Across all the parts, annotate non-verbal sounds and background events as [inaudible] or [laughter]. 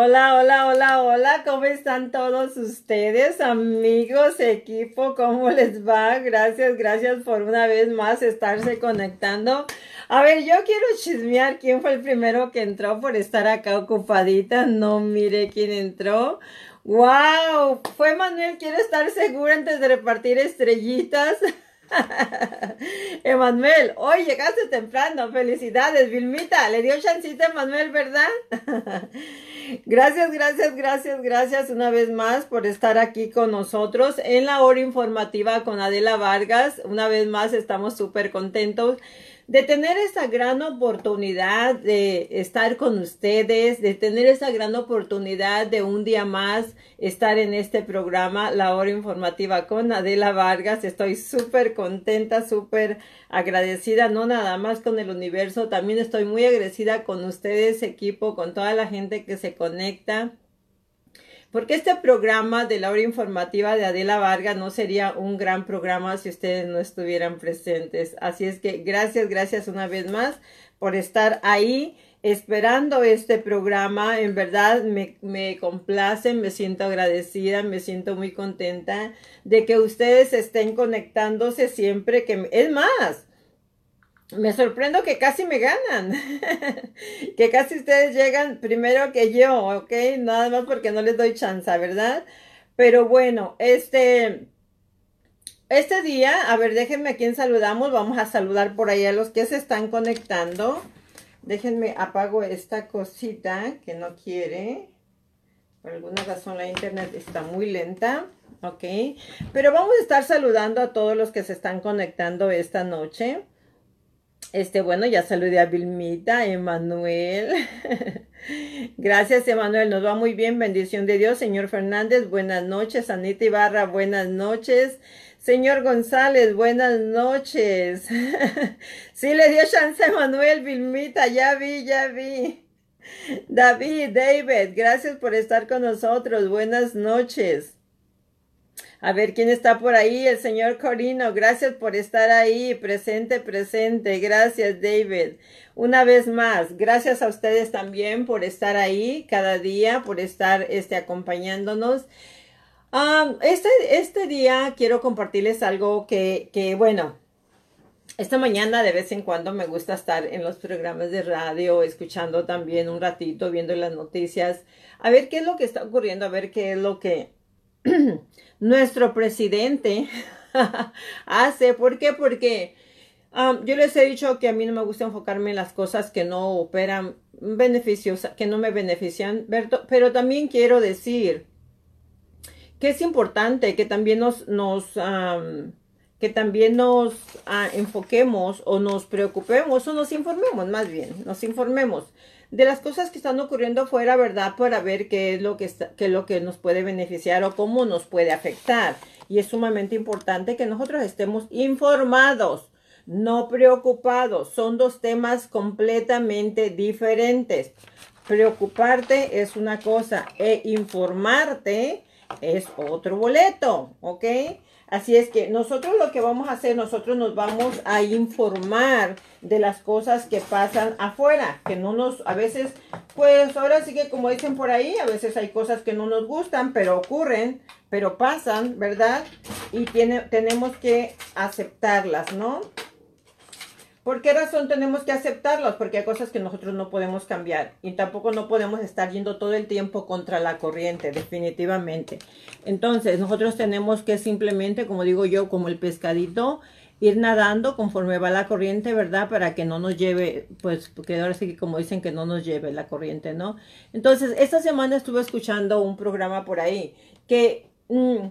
Hola, hola, hola, hola, ¿cómo están todos ustedes, amigos, equipo? ¿Cómo les va? Gracias, gracias por una vez más estarse conectando. A ver, yo quiero chismear quién fue el primero que entró por estar acá ocupadita. No mire quién entró. ¡Wow! Fue Manuel, quiero estar segura antes de repartir estrellitas. [laughs] Emanuel, hoy llegaste temprano. Felicidades, Vilmita. Le dio chancita a Emanuel, ¿verdad? [laughs] gracias, gracias, gracias, gracias una vez más por estar aquí con nosotros en la hora informativa con Adela Vargas. Una vez más estamos súper contentos de tener esa gran oportunidad de estar con ustedes, de tener esa gran oportunidad de un día más estar en este programa, La Hora Informativa con Adela Vargas. Estoy súper contenta, súper agradecida, no nada más con el universo, también estoy muy agradecida con ustedes, equipo, con toda la gente que se conecta porque este programa de la hora informativa de Adela Vargas no sería un gran programa si ustedes no estuvieran presentes. Así es que gracias, gracias una vez más por estar ahí esperando este programa. En verdad me, me complace, me siento agradecida, me siento muy contenta de que ustedes estén conectándose siempre que... Es más, me sorprendo que casi me ganan, [laughs] que casi ustedes llegan primero que yo, ¿ok? Nada más porque no les doy chance, ¿verdad? Pero bueno, este, este día, a ver, déjenme a quién saludamos, vamos a saludar por ahí a los que se están conectando. Déjenme, apago esta cosita que no quiere. Por alguna razón la internet está muy lenta, ¿ok? Pero vamos a estar saludando a todos los que se están conectando esta noche. Este, bueno, ya saludé a Vilmita, Emanuel. [laughs] Gracias, Emanuel. Nos va muy bien. Bendición de Dios. Señor Fernández, buenas noches. Anita Ibarra, buenas noches. Señor González, buenas noches. [laughs] sí, le dio chance a Emanuel, Vilmita. Ya vi, ya vi. David, David, gracias por estar con nosotros. Buenas noches. A ver quién está por ahí, el señor Corino. Gracias por estar ahí, presente, presente. Gracias, David. Una vez más, gracias a ustedes también por estar ahí cada día, por estar este, acompañándonos. Um, este, este día quiero compartirles algo que, que, bueno, esta mañana de vez en cuando me gusta estar en los programas de radio, escuchando también un ratito, viendo las noticias, a ver qué es lo que está ocurriendo, a ver qué es lo que [clears throat] nuestro presidente [laughs] hace. ¿Por qué? Porque um, yo les he dicho que a mí no me gusta enfocarme en las cosas que no operan beneficios, que no me benefician, pero también quiero decir que es importante que también nos, nos um, que también nos ah, enfoquemos o nos preocupemos o nos informemos más bien, nos informemos de las cosas que están ocurriendo fuera, ¿verdad? Para ver qué es lo que, está, es lo que nos puede beneficiar o cómo nos puede afectar. Y es sumamente importante que nosotros estemos informados, no preocupados. Son dos temas completamente diferentes. Preocuparte es una cosa e informarte es otro boleto, ¿ok? Así es que nosotros lo que vamos a hacer, nosotros nos vamos a informar de las cosas que pasan afuera, que no nos, a veces, pues ahora sí que como dicen por ahí, a veces hay cosas que no nos gustan, pero ocurren, pero pasan, ¿verdad? Y tiene, tenemos que aceptarlas, ¿no? ¿Por qué razón tenemos que aceptarlos? Porque hay cosas que nosotros no podemos cambiar y tampoco no podemos estar yendo todo el tiempo contra la corriente, definitivamente. Entonces, nosotros tenemos que simplemente, como digo yo, como el pescadito, ir nadando conforme va la corriente, ¿verdad? Para que no nos lleve, pues, porque ahora sí que como dicen que no nos lleve la corriente, ¿no? Entonces, esta semana estuve escuchando un programa por ahí que... Mm,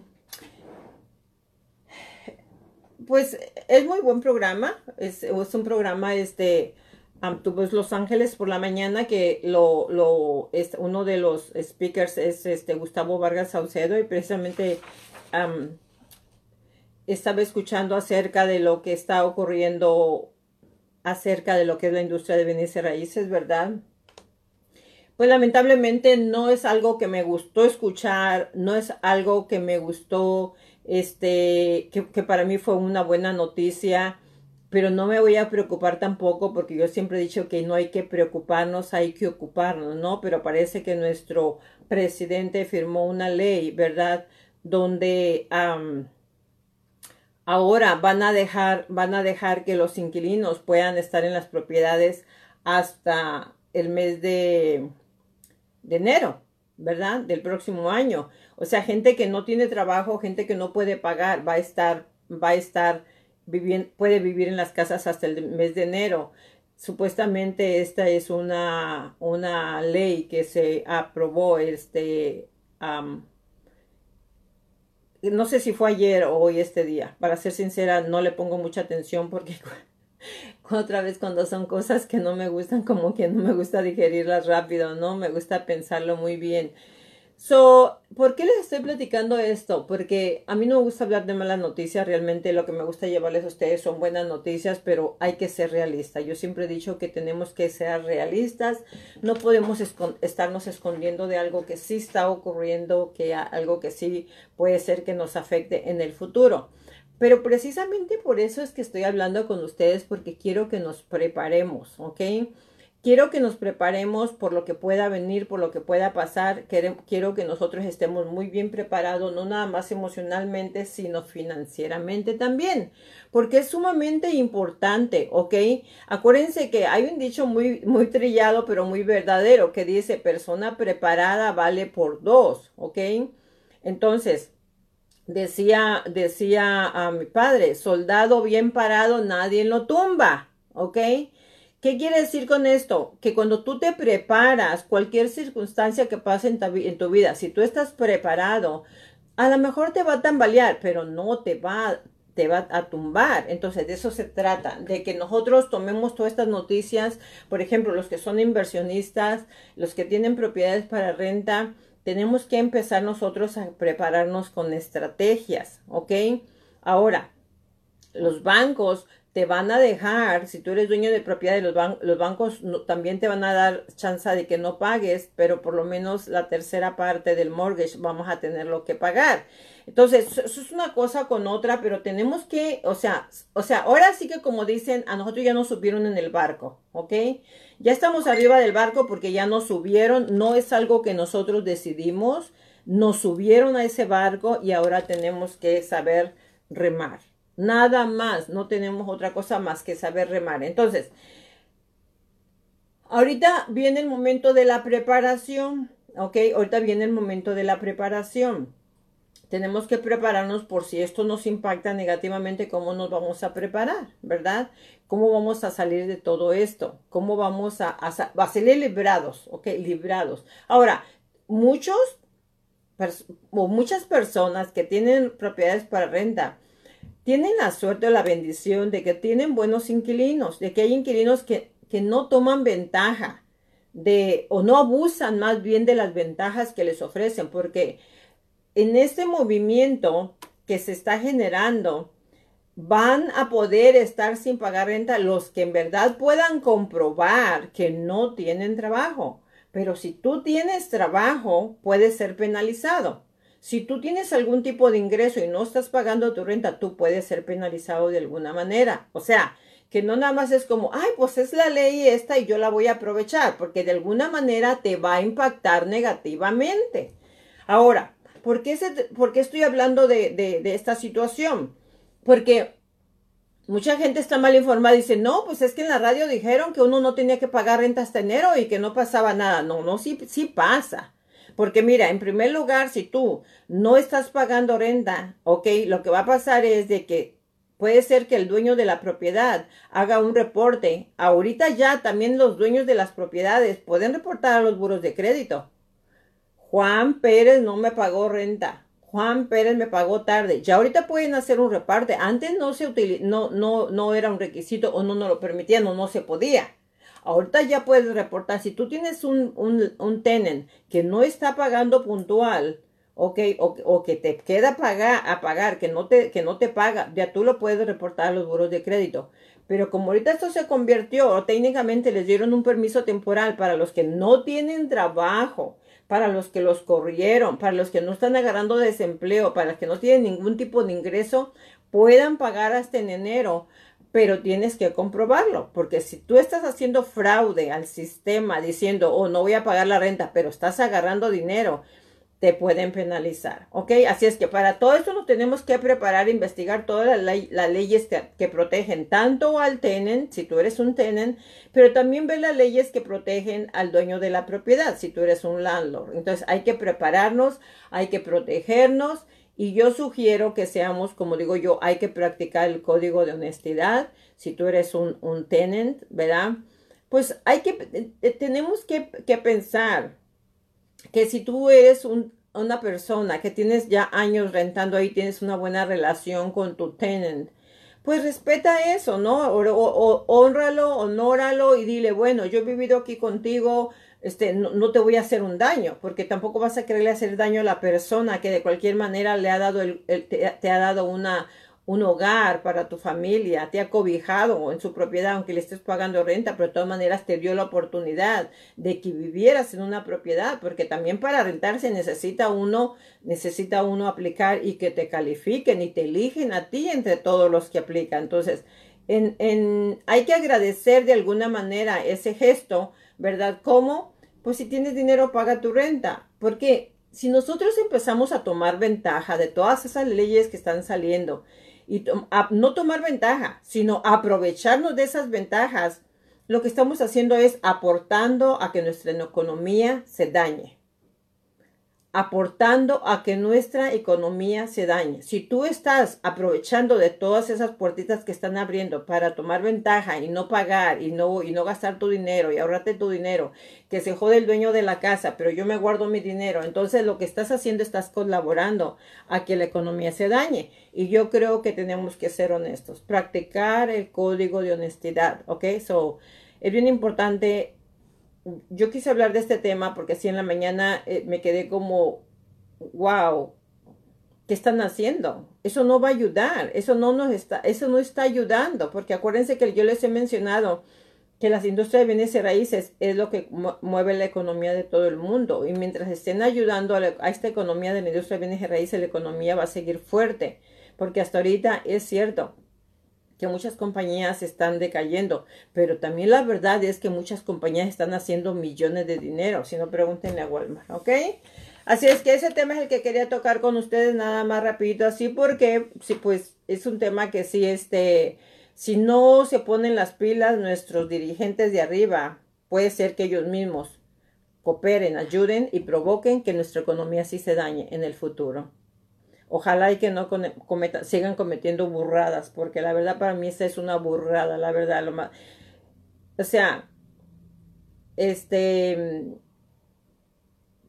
pues es muy buen programa, es, un programa, este, um, Los Ángeles por la mañana, que lo, es, uno de los speakers es este Gustavo Vargas Saucedo y precisamente estaba escuchando acerca de lo que está ocurriendo acerca de lo que es la industria de bienes y raíces, ¿verdad? Pues lamentablemente no es algo que me gustó escuchar, no es algo que me gustó este, que, para mí fue una buena noticia. pero no me voy a preocupar tampoco porque yo siempre he dicho que no hay que preocuparnos, hay que ocuparnos, ¿no? Pero parece que nuestro presidente firmó una ley, ¿verdad? Donde ahora van a dejar, van a dejar que los inquilinos puedan estar en las propiedades hasta el mes de, de enero, ¿verdad? Del próximo año. O sea, gente que no tiene trabajo, gente que no puede pagar, va a estar, va a estar viviendo, puede vivir en las casas hasta el mes de enero. Supuestamente esta es una, una ley que se aprobó este, no sé si fue ayer o hoy este día. Para ser sincera, no le pongo mucha atención porque [laughs] otra vez cuando son cosas que no me gustan, como que no me gusta digerirlas rápido, ¿no? Me gusta pensarlo muy bien. So, ¿por qué les estoy platicando esto? Porque a mí no me gusta hablar de malas noticias, realmente lo que me gusta llevarles a ustedes son buenas noticias, pero hay que ser realistas. Yo siempre he dicho que tenemos que ser realistas, no podemos estarnos escondiendo de algo que sí está ocurriendo, que algo que sí puede ser que nos afecte en el futuro. Pero precisamente por eso es que estoy hablando con ustedes, porque quiero que nos preparemos, ¿ok? Quiero que nos preparemos por lo que pueda venir, por lo que pueda pasar. Quiero que nosotros estemos muy bien preparados, no nada más emocionalmente, sino financieramente también, porque es sumamente importante, ¿ok? Acuérdense que hay un dicho muy, muy trillado, pero muy verdadero, que dice, persona preparada vale por dos, ¿ok? Entonces, decía, decía a mi padre, soldado bien parado, nadie lo tumba, ¿ok? ¿Qué quiere decir con esto? Que cuando tú te preparas, cualquier circunstancia que pase en tu, vida, si tú estás preparado, a lo mejor te va a tambalear, pero no te va, te va a tumbar. Entonces, de eso se trata, de que nosotros tomemos todas estas noticias, por ejemplo, los que son inversionistas, los que tienen propiedades para renta, tenemos que empezar nosotros a prepararnos con estrategias, ¿ok? Ahora, los bancos te van a dejar, si tú eres dueño de propiedad, los, los bancos también te van a dar chance de que no pagues, pero por lo menos la tercera parte del mortgage vamos a tenerlo que pagar. Entonces, eso es una cosa con otra, pero tenemos que, o sea, o sea, ahora sí que como dicen, a nosotros ya nos subieron en el barco, ¿ok? Ya estamos arriba del barco porque ya nos subieron, no es algo que nosotros decidimos, nos subieron a ese barco y ahora tenemos que saber remar. Nada más, no tenemos otra cosa más que saber remar. Entonces, ahorita viene el momento de la preparación, ¿ok? Ahorita viene el momento de la preparación. Tenemos que prepararnos por si esto nos impacta negativamente, cómo nos vamos a preparar, ¿verdad? ¿Cómo vamos a salir de todo esto? ¿Cómo vamos a, a, salir librados? ¿Ok? Librados. Ahora, muchos o muchas personas que tienen propiedades para renta, tienen la suerte o la bendición de que tienen buenos inquilinos, de que hay inquilinos que, que no toman ventaja de o no abusan más bien de las ventajas que les ofrecen, porque en este movimiento que se está generando, van a poder estar sin pagar renta los que en verdad puedan comprobar que no tienen trabajo. Pero si tú tienes trabajo, puedes ser penalizado. Si tú tienes algún tipo de ingreso y no estás pagando tu renta, tú puedes ser penalizado de alguna manera. O sea, que no nada más es como, ay, pues es la ley esta y yo la voy a aprovechar, porque de alguna manera te va a impactar negativamente. Ahora, ¿por qué, estoy hablando de, de esta situación? Porque mucha gente está mal informada y dice, no, pues es que en la radio dijeron que uno no tenía que pagar renta hasta enero y que no pasaba nada. No, no, sí, sí pasa. Porque mira, en primer lugar, si tú no estás pagando renta, ok, lo que va a pasar es de que puede ser que el dueño de la propiedad haga un reporte. Ahorita ya también los dueños de las propiedades pueden reportar a los buros de crédito. Juan Pérez no me pagó renta. Juan Pérez me pagó tarde. Ya ahorita pueden hacer un reparte. Antes no se no, no, no era un requisito o no nos lo permitían o no se podía. Ahorita ya puedes reportar, si tú tienes un, un, un tenant que no está pagando puntual, okay, o, o, que te queda pagar, a pagar, que no, te, que no te paga, ya tú lo puedes reportar a los buros de crédito. Pero como ahorita esto se convirtió, o técnicamente les dieron un permiso temporal para los que no tienen trabajo, para los que los corrieron, para los que no están agarrando desempleo, para los que no tienen ningún tipo de ingreso, puedan pagar hasta en enero pero tienes que comprobarlo, porque si tú estás haciendo fraude al sistema diciendo, oh, no voy a pagar la renta, pero estás agarrando dinero, te pueden penalizar, ¿ok? Así es que para todo esto nos tenemos que preparar, investigar todas las, leyes que, protegen tanto al tenant, si tú eres un tenant, pero también ver las leyes que protegen al dueño de la propiedad, si tú eres un landlord. Entonces hay que prepararnos, hay que protegernos y yo sugiero que seamos, como digo yo, hay que practicar el código de honestidad. Si tú eres un, un tenant, ¿verdad? Pues hay que, eh, tenemos que, que pensar que si tú eres un, una persona que tienes ya años rentando ahí, tienes una buena relación con tu tenant, pues respeta eso, ¿no? O, honralo, honóralo y dile, bueno, yo he vivido aquí contigo este, no, te voy a hacer un daño, porque tampoco vas a quererle hacer daño a la persona que de cualquier manera le ha dado el, te, ha dado una, un hogar para tu familia, te ha cobijado en su propiedad, aunque le estés pagando renta, pero de todas maneras te dio la oportunidad de que vivieras en una propiedad, porque también para rentarse necesita uno, necesita uno aplicar y que te califiquen y te eligen a ti entre todos los que aplican. Entonces, en, en, hay que agradecer de alguna manera ese gesto ¿verdad? ¿Cómo? Pues si tienes dinero, paga tu renta. Porque si nosotros empezamos a tomar ventaja de todas esas leyes que están saliendo y no tomar ventaja, sino aprovecharnos de esas ventajas, lo que estamos haciendo es aportando a que nuestra economía se dañe aportando a que nuestra economía se dañe. Si tú estás aprovechando de todas esas puertitas que están abriendo para tomar ventaja y no pagar y no, y no gastar tu dinero y ahorrarte tu dinero, que se jode el dueño de la casa, pero yo me guardo mi dinero, entonces lo que estás haciendo estás colaborando a que la economía se dañe. Y yo creo que tenemos que ser honestos, practicar el código de honestidad, ¿ok? So, es bien importante yo quise hablar de este tema porque así en la mañana eh, me quedé como, wow, ¿qué están haciendo? Eso no va a ayudar, eso no nos está, eso no está ayudando, porque acuérdense que yo les he mencionado que las industrias de bienes y raíces es lo que mueve la economía de todo el mundo y mientras estén ayudando a, a esta economía de la industria de bienes y raíces, la economía va a seguir fuerte, porque hasta ahorita es cierto, que muchas compañías están decayendo, pero también la verdad es que muchas compañías están haciendo millones de dinero, si no pregúntenle a Walmart, ¿ok? Así es que ese tema es el que quería tocar con ustedes nada más rapidito, así porque, sí, pues es un tema que sí, este, si no se ponen las pilas nuestros dirigentes de arriba, puede ser que ellos mismos cooperen, ayuden y provoquen que nuestra economía sí se dañe en el futuro. Ojalá y que no cometa, sigan cometiendo burradas, porque la verdad para mí esa es una burrada, la verdad. Lo más, o sea, este,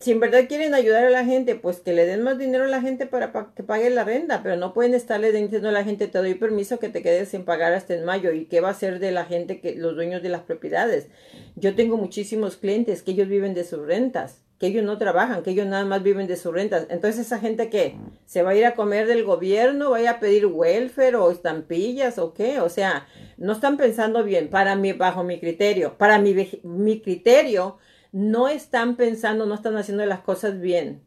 si en verdad quieren ayudar a la gente, pues que le den más dinero a la gente para, que pague la renta, pero no pueden estarle diciendo a la gente, te doy permiso que te quedes sin pagar hasta en mayo. ¿Y qué va a hacer de la gente, que los dueños de las propiedades? Yo tengo muchísimos clientes que ellos viven de sus rentas que ellos no trabajan, que ellos nada más viven de sus rentas. Entonces esa gente que se va a ir a comer del gobierno, va a ir a pedir welfare o estampillas o qué, o sea, no están pensando bien para mí, bajo mi criterio, para mi, mi criterio, no están pensando, no están haciendo las cosas bien.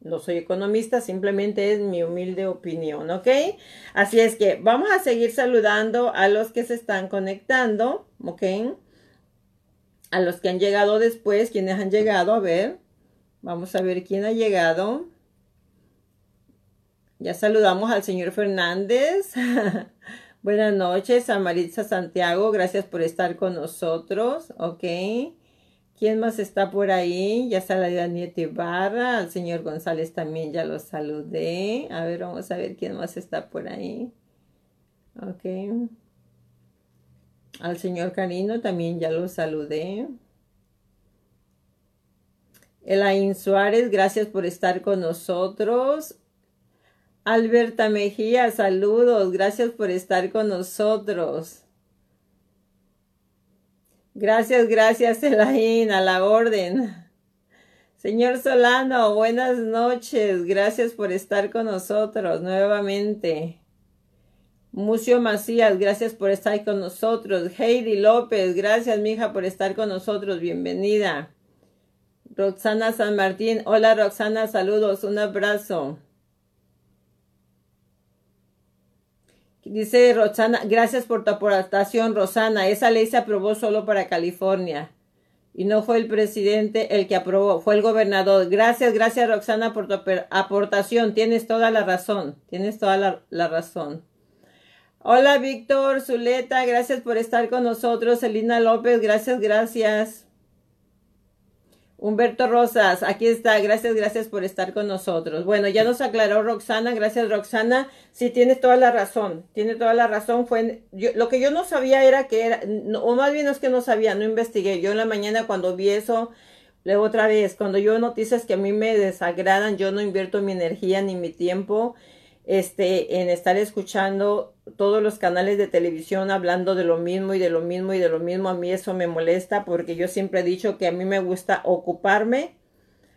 No soy economista, simplemente es mi humilde opinión, ¿ok? Así es que vamos a seguir saludando a los que se están conectando, ¿ok? A los que han llegado después, quienes han llegado, a ver. Vamos a ver quién ha llegado. Ya saludamos al señor Fernández. [laughs] Buenas noches a Maritza Santiago. Gracias por estar con nosotros. Ok. ¿Quién más está por ahí? Ya saludé a Nieto Ibarra. Al señor González también ya lo saludé. A ver, vamos a ver quién más está por ahí. Ok. Al señor Carino también ya lo saludé. Elaine Suárez, gracias por estar con nosotros. Alberta Mejía, saludos, gracias por estar con nosotros. Gracias, gracias, Elaine, a la orden. Señor Solano, buenas noches, gracias por estar con nosotros nuevamente. Mucio Macías, gracias por estar con nosotros. Heidi López, gracias, mija, por estar con nosotros. Bienvenida. Roxana San Martín. Hola Roxana, saludos, un abrazo. Dice Rosana, gracias por tu aportación, Rosana. Esa ley se aprobó solo para California. Y no fue el presidente el que aprobó, fue el gobernador. Gracias, gracias Roxana por tu aportación. Tienes toda la razón, tienes toda la, la razón. Hola Víctor, Zuleta, gracias por estar con nosotros. Elina López, gracias, gracias. Humberto Rosas, aquí está, gracias, gracias por estar con nosotros. Bueno, ya nos aclaró Roxana, gracias Roxana, sí, tienes toda la razón, tiene toda la razón, fue, lo que yo no sabía era que era, o más bien es que no sabía, no investigué, yo en la mañana cuando vi eso, luego otra vez, cuando yo noticias que a mí me desagradan, yo no invierto mi energía ni mi tiempo, este, en estar escuchando todos los canales de televisión hablando de lo mismo y de lo mismo y de lo mismo, a mí eso me molesta porque yo siempre he dicho que a mí me gusta ocuparme,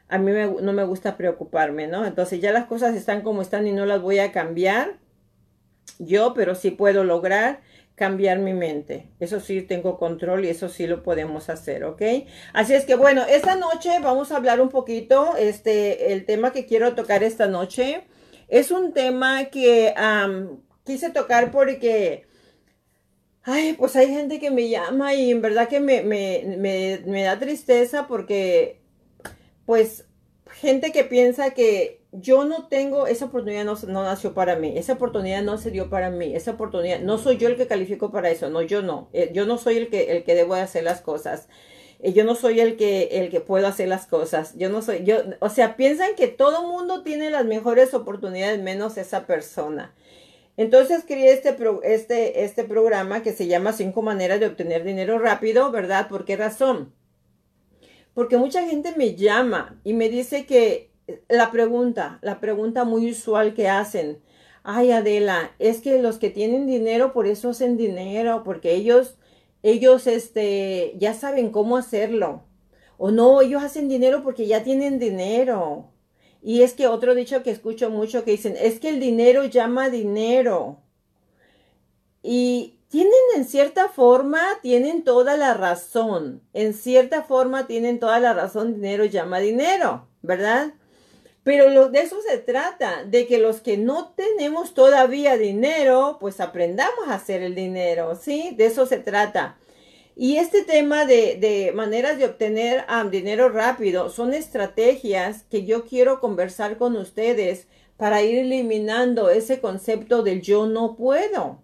a mí no me gusta preocuparme, ¿no? Entonces ya las cosas están como están y no las voy a cambiar yo, pero sí puedo lograr cambiar mi mente. Eso sí tengo control y eso sí lo podemos hacer, ¿ok? Así es que bueno, esta noche vamos a hablar un poquito, este, el tema que quiero tocar esta noche es un tema que quise tocar porque, ay, pues hay gente que me llama y en verdad que me, me, da tristeza porque, pues, gente que piensa que yo no tengo, esa oportunidad no, no, nació para mí, esa oportunidad no se dio para mí, esa oportunidad, no soy yo el que califico para eso, no, yo no, eh, yo no soy el que, el que debo hacer las cosas. Eh, yo no soy el que, el que puedo hacer las cosas. Yo no soy, yo, o sea, piensan que todo mundo tiene las mejores oportunidades menos esa persona. Entonces creé este, este, este programa que se llama Cinco maneras de obtener dinero rápido, ¿verdad? ¿Por qué razón? Porque mucha gente me llama y me dice que la pregunta, la pregunta muy usual que hacen, ay Adela, es que los que tienen dinero por eso hacen dinero, porque ellos ellos este, ya saben cómo hacerlo. O no, ellos hacen dinero porque ya tienen dinero. Y es que otro dicho que escucho mucho que dicen, es que el dinero llama dinero. Y tienen en cierta forma, tienen toda la razón. En cierta forma tienen toda la razón, dinero llama dinero, ¿verdad? Pero lo, de eso se trata, de que los que no tenemos todavía dinero, pues aprendamos a hacer el dinero, ¿sí? De eso se trata. Y este tema de, maneras de obtener dinero rápido son estrategias que yo quiero conversar con ustedes para ir eliminando ese concepto del yo no puedo,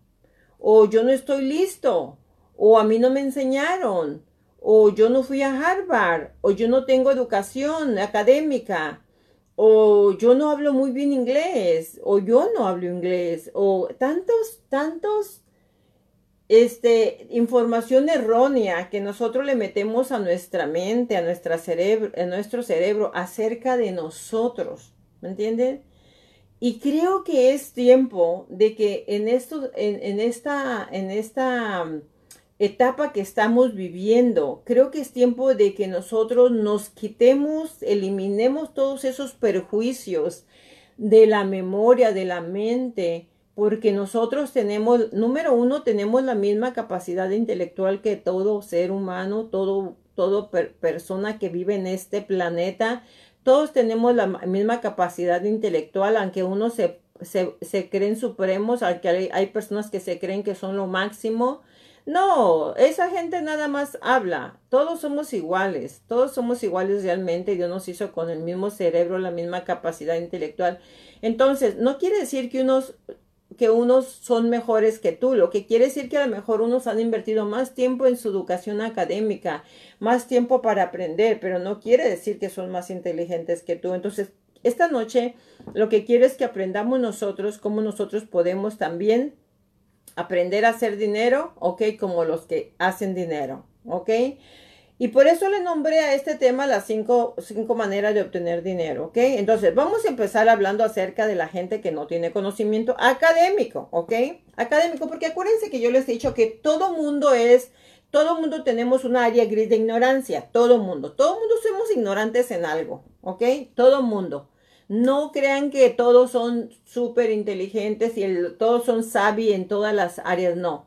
o yo no estoy listo, o a mí no me enseñaron, o yo no fui a Harvard, o yo no tengo educación académica, o yo no hablo muy bien inglés, o yo no hablo inglés, o tantos, tantos, este, información errónea que nosotros le metemos a nuestra mente, a, nuestra cerebro, a nuestro cerebro acerca de nosotros, ¿me entienden? Y creo que es tiempo de que en esto, en, en esta, en esta etapa que estamos viviendo. Creo que es tiempo de que nosotros nos quitemos, eliminemos todos esos perjuicios de la memoria, de la mente, porque nosotros tenemos, número uno, tenemos la misma capacidad intelectual que todo ser humano, todo, todo persona que vive en este planeta. Todos tenemos la misma capacidad intelectual, aunque uno se, se, se creen supremos, aunque hay personas que se creen que son lo máximo no, esa gente nada más habla. Todos somos iguales, todos somos iguales realmente. Dios nos hizo con el mismo cerebro, la misma capacidad intelectual. Entonces, no quiere decir que unos que unos son mejores que tú, lo que quiere decir que a lo mejor unos han invertido más tiempo en su educación académica, más tiempo para aprender, pero no quiere decir que son más inteligentes que tú. Entonces, esta noche lo que quiero es que aprendamos nosotros cómo nosotros podemos también aprender a hacer dinero, ¿ok? Como los que hacen dinero, ¿ok? Y por eso le nombré a este tema las cinco, cinco, maneras de obtener dinero, ¿ok? Entonces, vamos a empezar hablando acerca de la gente que no tiene conocimiento académico, ¿ok? Académico, porque acuérdense que yo les he dicho que todo mundo es, todo mundo tenemos una área gris de ignorancia, todo mundo, todo mundo somos ignorantes en algo, ¿ok? Todo mundo. No crean que todos son súper inteligentes y todos son sabios en todas las áreas, no.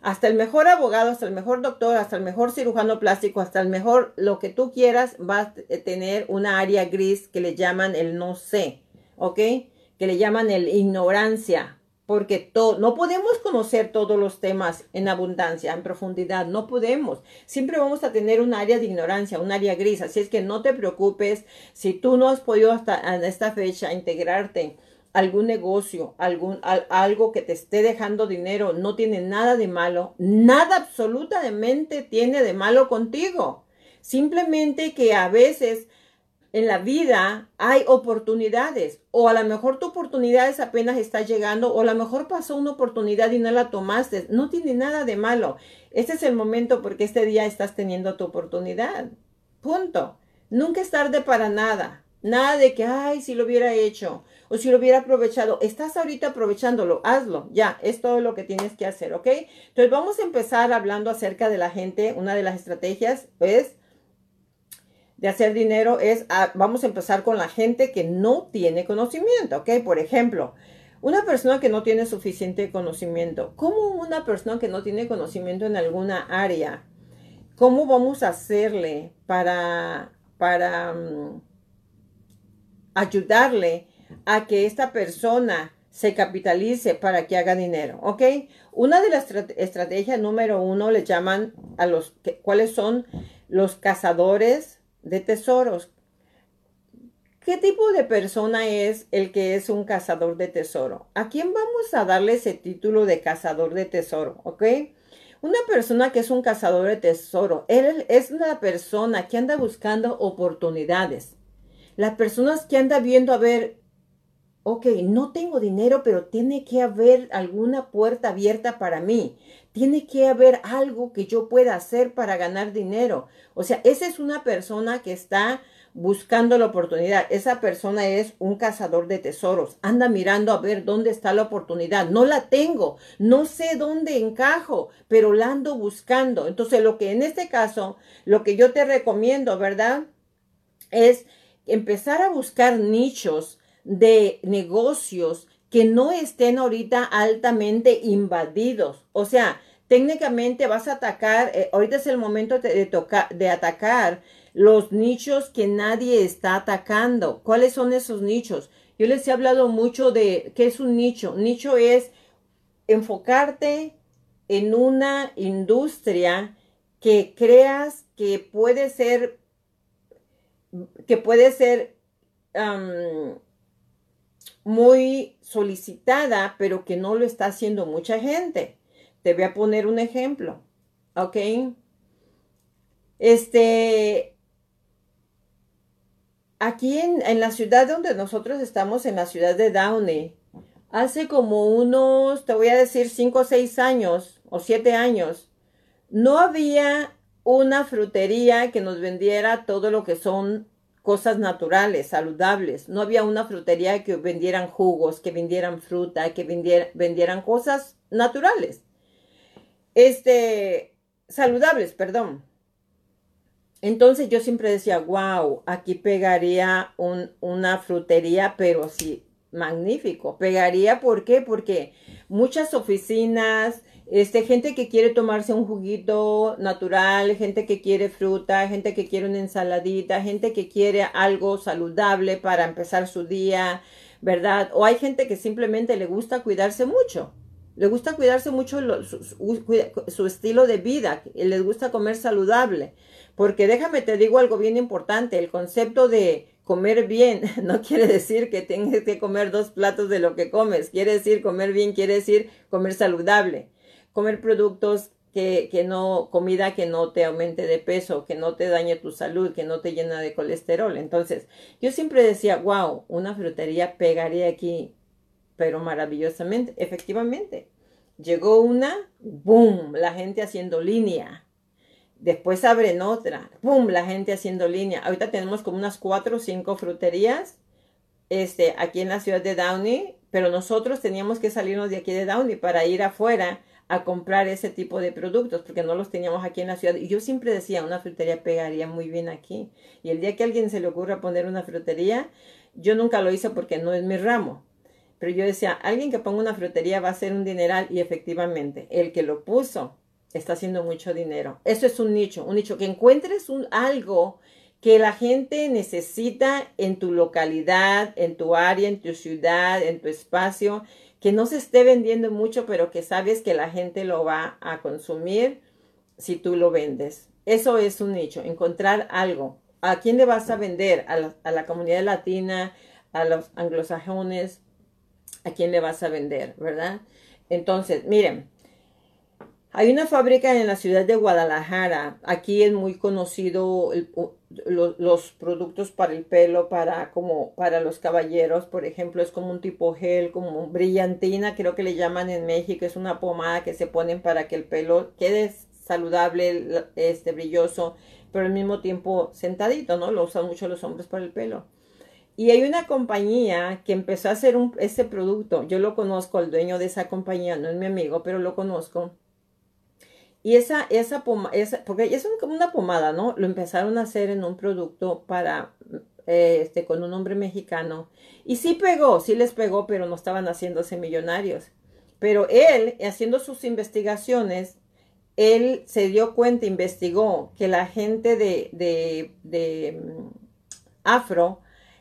Hasta el mejor abogado, hasta el mejor doctor, hasta el mejor cirujano plástico, hasta el mejor lo que tú quieras, va a tener una área gris que le llaman el no sé, ¿ok? Que le llaman el ignorancia, porque no podemos conocer todos los temas en abundancia, en profundidad, no podemos. Siempre vamos a tener un área de ignorancia, un área gris, así es que no te preocupes si tú no has podido hasta esta fecha integrarte algún negocio, algún algo que te esté dejando dinero, no tiene nada de malo, nada absolutamente tiene de malo contigo. Simplemente que a veces en la vida hay oportunidades o a lo mejor tu oportunidad apenas está llegando o a lo mejor pasó una oportunidad y no la tomaste. No tiene nada de malo. Este es el momento porque este día estás teniendo tu oportunidad. Punto. Nunca es tarde para nada. Nada de que, ay, si lo hubiera hecho o si lo hubiera aprovechado. Estás ahorita aprovechándolo, hazlo. Ya, es todo lo que tienes que hacer, ¿ok? Entonces vamos a empezar hablando acerca de la gente. Una de las estrategias es de hacer dinero es, ah, vamos a empezar con la gente que no tiene conocimiento, ¿ok? Por ejemplo, una persona que no tiene suficiente conocimiento. ¿Cómo una persona que no tiene conocimiento en alguna área? ¿Cómo vamos a hacerle para, para mm, ayudarle a que esta persona se capitalice para que haga dinero, ¿ok? Una de las estrategias número uno le llaman a los, ¿cuáles son los cazadores de tesoros. ¿Qué tipo de persona es el que es un cazador de tesoro? ¿A quién vamos a darle ese título de cazador de tesoro? ¿Ok? Una persona que es un cazador de tesoro, él es una persona que anda buscando oportunidades. Las personas que anda viendo a ver, ok, no tengo dinero, pero tiene que haber alguna puerta abierta para mí. Tiene que haber algo que yo pueda hacer para ganar dinero. O sea, esa es una persona que está buscando la oportunidad. Esa persona es un cazador de tesoros. Anda mirando a ver dónde está la oportunidad. No la tengo. No sé dónde encajo, pero la ando buscando. Entonces, lo que en este caso, lo que yo te recomiendo, ¿verdad? Es empezar a buscar nichos de negocios que no estén ahorita altamente invadidos. O sea, técnicamente vas a atacar, eh, ahorita es el momento de, de atacar los nichos que nadie está atacando. ¿Cuáles son esos nichos? Yo les he hablado mucho de qué es un nicho. Nicho es enfocarte en una industria que creas que puede ser, que puede ser muy solicitada, pero que no lo está haciendo mucha gente. Te voy a poner un ejemplo, ¿ok? Este, aquí en, en, la ciudad donde nosotros estamos, en la ciudad de Downey, hace como unos, te voy a decir, cinco o seis años o siete años, no había una frutería que nos vendiera todo lo que son cosas naturales, saludables. No había una frutería que vendieran jugos, que vendieran fruta, que vendieran cosas naturales. Este, saludables, perdón. Entonces yo siempre decía, wow, aquí pegaría un, una frutería, pero sí, magnífico. Pegaría, ¿por qué? Porque muchas oficinas, este, gente que quiere tomarse un juguito natural, gente que quiere fruta, gente que quiere una ensaladita, gente que quiere algo saludable para empezar su día, ¿verdad? O hay gente que simplemente le gusta cuidarse mucho. Le gusta cuidarse mucho su, estilo de vida, les gusta comer saludable. Porque déjame te digo algo bien importante, el concepto de comer bien [laughs] no quiere decir que tengas que comer dos platos de lo que comes, quiere decir comer bien, quiere decir comer saludable comer productos que, que, no, comida que no te aumente de peso, que no te dañe tu salud, que no te llena de colesterol. Entonces, yo siempre decía, wow, una frutería pegaría aquí, pero maravillosamente, efectivamente. Llegó una, boom, la gente haciendo línea. Después abren otra, boom, la gente haciendo línea. Ahorita tenemos como unas cuatro o cinco fruterías este, aquí en la ciudad de Downey, pero nosotros teníamos que salirnos de aquí de Downey para ir afuera a comprar ese tipo de productos porque no los teníamos aquí en la ciudad. Y yo siempre decía, una frutería pegaría muy bien aquí. Y el día que a alguien se le ocurra poner una frutería, yo nunca lo hice porque no es mi ramo. Pero yo decía, alguien que ponga una frutería va a ser un dineral y efectivamente, el que lo puso está haciendo mucho dinero. Eso es un nicho, un nicho, que encuentres un, algo que la gente necesita en tu localidad, en tu área, en tu ciudad, en tu espacio, que no se esté vendiendo mucho, pero que sabes que la gente lo va a consumir si tú lo vendes. Eso es un nicho, encontrar algo. ¿A quién le vas a vender? A la, comunidad latina, a los anglosajones, ¿a quién le vas a vender? ¿Verdad? Entonces, miren, hay una fábrica en la ciudad de Guadalajara. Aquí es muy conocido los productos para el pelo, para como para los caballeros, por ejemplo, es como un tipo gel, como brillantina, creo que le llaman en México. Es una pomada que se ponen para que el pelo quede saludable, este brilloso, pero al mismo tiempo sentadito, ¿no? Lo usan mucho los hombres para el pelo. Y hay una compañía que empezó a hacer un, producto. Yo lo conozco, el dueño de esa compañía, no es mi amigo, pero lo conozco y esa, esa pomada, porque es una pomada, ¿no? Lo empezaron a hacer en un producto para, eh, este, con un hombre mexicano. Y sí pegó, sí les pegó, pero no estaban haciéndose millonarios. Pero él, haciendo sus investigaciones, él se dio cuenta, investigó que la gente de, de, de mm, afro,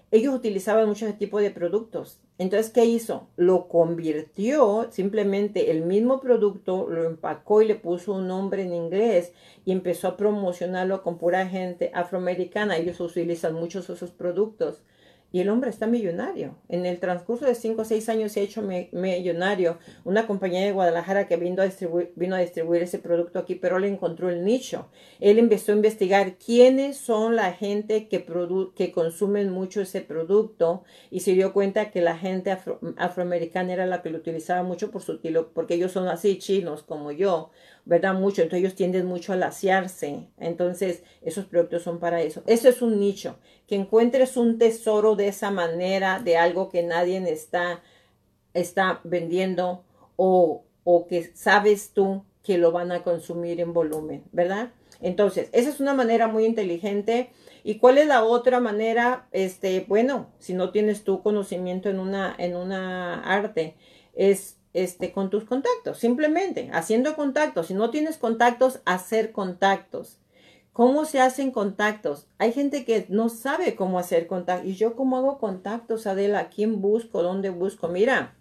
ellos utilizaban muchos tipos de productos entonces, ¿qué hizo? Lo convirtió, simplemente el mismo producto, lo empacó y le puso un nombre en inglés y empezó a promocionarlo con pura gente afroamericana. Ellos utilizan muchos de esos productos. Y el hombre está millonario. En el transcurso de 5 o 6 años se ha hecho millonario. Una compañía de Guadalajara que vino a, distribuir, vino a distribuir ese producto aquí, pero le encontró el nicho. Él empezó a investigar quiénes son la gente que, que consumen mucho ese producto y se dio cuenta que la gente afroamericana era la que lo utilizaba mucho por su estilo, porque ellos son así chinos como yo. ¿Verdad? Mucho, entonces ellos tienden mucho a laciarse, entonces esos productos son para eso. Eso es un nicho, que encuentres un tesoro de esa manera, de algo que nadie está, está vendiendo o, o que sabes tú que lo van a consumir en volumen, ¿verdad? Entonces, esa es una manera muy inteligente. ¿Y cuál es la otra manera? Este, bueno, si no tienes tu conocimiento en una, en una arte, es este, con tus contactos, simplemente haciendo contactos. Si no tienes contactos, hacer contactos. ¿Cómo se hacen contactos? Hay gente que no sabe cómo hacer contactos. ¿Y yo cómo hago contactos, Adela? ¿Quién busco? ¿Dónde busco? Mira,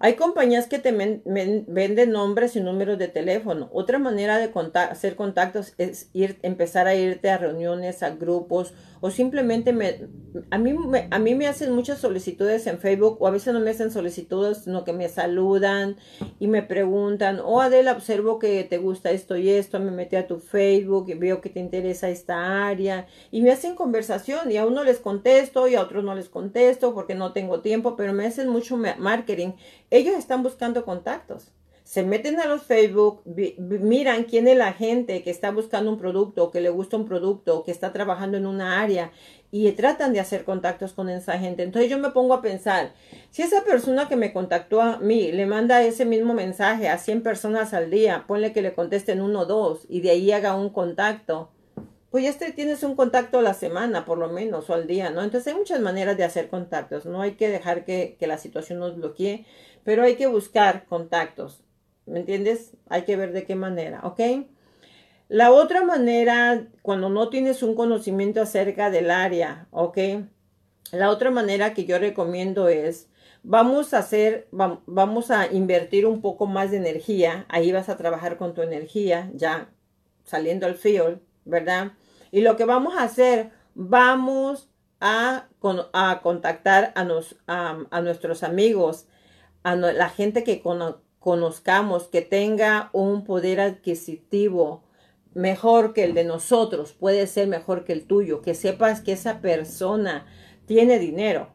hay compañías que te venden nombres y números de teléfono. Otra manera de hacer contactos es ir, empezar a irte a reuniones, a grupos o simplemente me, a, mí, me, a mí me hacen muchas solicitudes en Facebook o a veces no me hacen solicitudes, sino que me saludan y me preguntan, oh Adela, observo que te gusta esto y esto, me metí a tu Facebook y veo que te interesa esta área y me hacen conversación y a uno les contesto y a otros no les contesto porque no tengo tiempo, pero me hacen mucho marketing ellos están buscando contactos. Se meten a los Facebook, miran quién es la gente que está buscando un producto, que le gusta un producto, que está trabajando en una área y tratan de hacer contactos con esa gente. Entonces yo me pongo a pensar, si esa persona que me contactó a mí le manda ese mismo mensaje a 100 personas al día, ponle que le contesten uno o dos y de ahí haga un contacto, pues ya tienes un contacto a la semana, por lo menos, o al día, ¿no? Entonces hay muchas maneras de hacer contactos, no hay que dejar que, que la situación nos bloquee pero hay que buscar contactos, ¿me entiendes? Hay que ver de qué manera, ¿ok? La otra manera, cuando no tienes un conocimiento acerca del área, ¿ok? La otra manera que yo recomiendo es, vamos a hacer, vamos a invertir un poco más de energía, ahí vas a trabajar con tu energía, ya saliendo al field, ¿verdad? Y lo que vamos a hacer, vamos a, contactar a nuestros amigos, a la gente que conozcamos, que tenga un poder adquisitivo mejor que el de nosotros, puede ser mejor que el tuyo, que sepas que esa persona tiene dinero,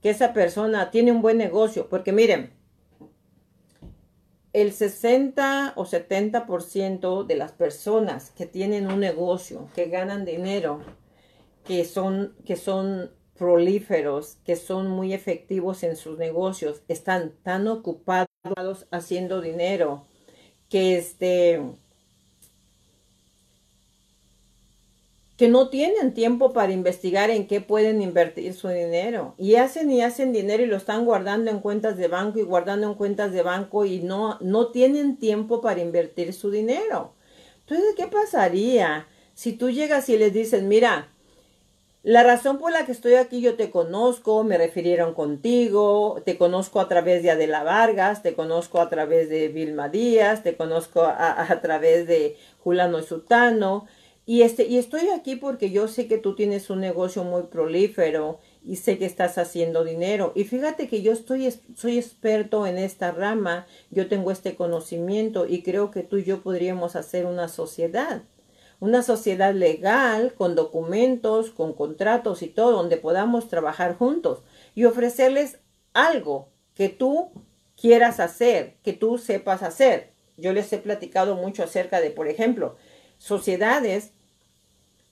que esa persona tiene un buen negocio, porque miren, el 60 o 70% de las personas que tienen un negocio, que ganan dinero, que son, que son prolíferos que son muy efectivos en sus negocios están tan ocupados haciendo dinero que este que no tienen tiempo para investigar en qué pueden invertir su dinero y hacen y hacen dinero y lo están guardando en cuentas de banco y guardando en cuentas de banco y no no tienen tiempo para invertir su dinero. Entonces, ¿qué pasaría si tú llegas y les dices, "Mira, La razón por la que estoy aquí, yo te conozco, me refirieron contigo, te conozco a través de Adela Vargas, te conozco a través de Vilma Díaz, te conozco a, través de Julano Sutano, y, este, y estoy aquí porque yo sé que tú tienes un negocio muy prolífero y sé que estás haciendo dinero. Y fíjate que yo estoy, soy experto en esta rama, yo tengo este conocimiento y creo que tú y yo podríamos hacer una sociedad. Una sociedad legal, con documentos, con contratos y todo, donde podamos trabajar juntos y ofrecerles algo que tú quieras hacer, que tú sepas hacer. Yo les he platicado mucho acerca de, por ejemplo, sociedades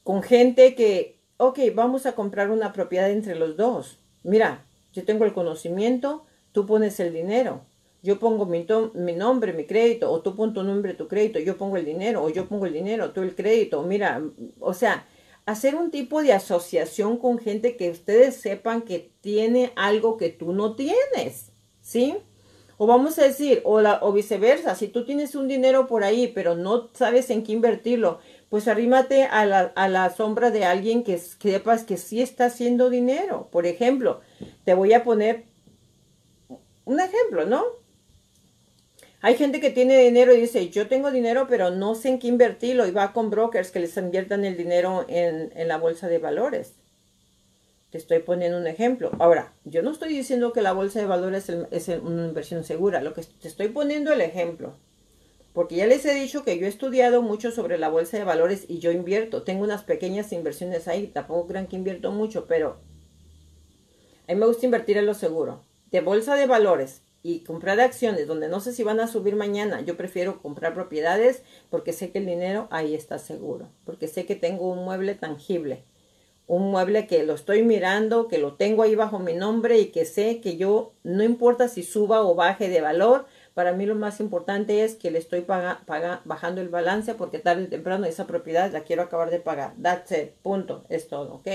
con gente que, ok, vamos a comprar una propiedad entre los dos. Mira, yo tengo el conocimiento, tú pones el dinero. Yo pongo mi, mi, nombre, mi crédito, o tú pones tu nombre, tu crédito, yo pongo el dinero, o yo pongo el dinero, tú el crédito. Mira, o sea, hacer un tipo de asociación con gente que ustedes sepan que tiene algo que tú no tienes, ¿sí? O vamos a decir, o, la, o viceversa, si tú tienes un dinero por ahí, pero no sabes en qué invertirlo, pues arrímate a la, a la sombra de alguien que, sepas que sí está haciendo dinero. Por ejemplo, te voy a poner un ejemplo, ¿no? Hay gente que tiene dinero y dice, yo tengo dinero, pero no sé en qué invertirlo y va con brokers que les inviertan el dinero en, la bolsa de valores. Te estoy poniendo un ejemplo. Ahora, yo no estoy diciendo que la bolsa de valores es, es una inversión segura. Lo que te estoy poniendo el ejemplo. Porque ya les he dicho que yo he estudiado mucho sobre la bolsa de valores y yo invierto. Tengo unas pequeñas inversiones ahí. Tampoco crean que invierto mucho, pero a mí me gusta invertir en lo seguro. De bolsa de valores y comprar acciones donde no sé si van a subir mañana. Yo prefiero comprar propiedades porque sé que el dinero ahí está seguro. Porque sé que tengo un mueble tangible. Un mueble que lo estoy mirando, que lo tengo ahí bajo mi nombre y que sé que yo, no importa si suba o baje de valor, para mí lo más importante es que le estoy paga, bajando el balance porque tarde o temprano esa propiedad la quiero acabar de pagar. That's it. Punto. Es todo, ¿ok?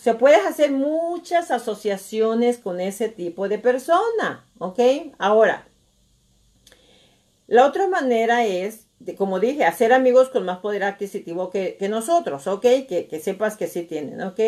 O sea, puedes hacer muchas asociaciones con ese tipo de persona, ¿ok? Ahora, la otra manera es, de, como dije, hacer amigos con más poder adquisitivo que, nosotros, ¿ok? Que, sepas que sí tienen, ¿ok?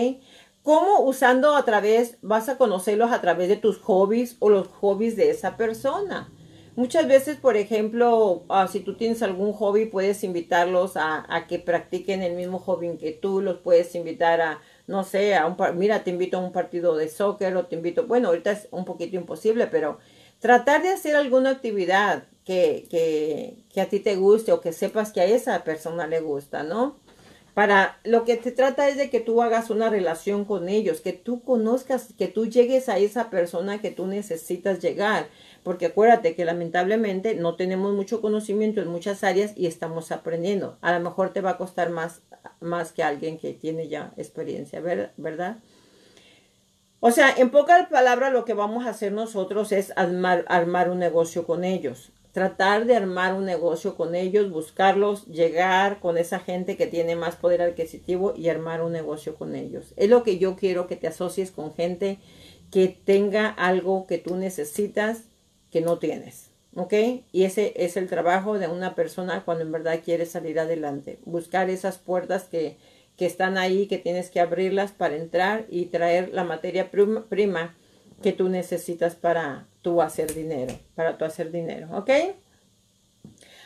¿Cómo usando a través, vas a conocerlos a través de tus hobbies o los hobbies de esa persona? Muchas veces, por ejemplo, ah, si tú tienes algún hobby, puedes invitarlos a, que practiquen el mismo hobby que tú, los puedes invitar a, no sé, a un, mira, te invito a un partido de soccer o te invito, bueno, ahorita es un poquito imposible, pero tratar de hacer alguna actividad que, que, que a ti te guste o que sepas que a esa persona le gusta, ¿no? Para lo que te trata es de que tú hagas una relación con ellos, que tú conozcas, que tú llegues a esa persona que tú necesitas llegar porque acuérdate que lamentablemente no tenemos mucho conocimiento en muchas áreas y estamos aprendiendo. A lo mejor te va a costar más, más que alguien que tiene ya experiencia, ¿verdad? O sea, en pocas palabras lo que vamos a hacer nosotros es armar, armar un negocio con ellos. Tratar de armar un negocio con ellos, buscarlos, llegar con esa gente que tiene más poder adquisitivo y armar un negocio con ellos. Es lo que yo quiero que te asocies con gente que tenga algo que tú necesitas que no tienes. ¿Ok? Y ese es el trabajo de una persona cuando en verdad quiere salir adelante. Buscar esas puertas que, que están ahí, que tienes que abrirlas para entrar y traer la materia prima que tú necesitas para tú hacer dinero, para tú hacer dinero, ¿ok?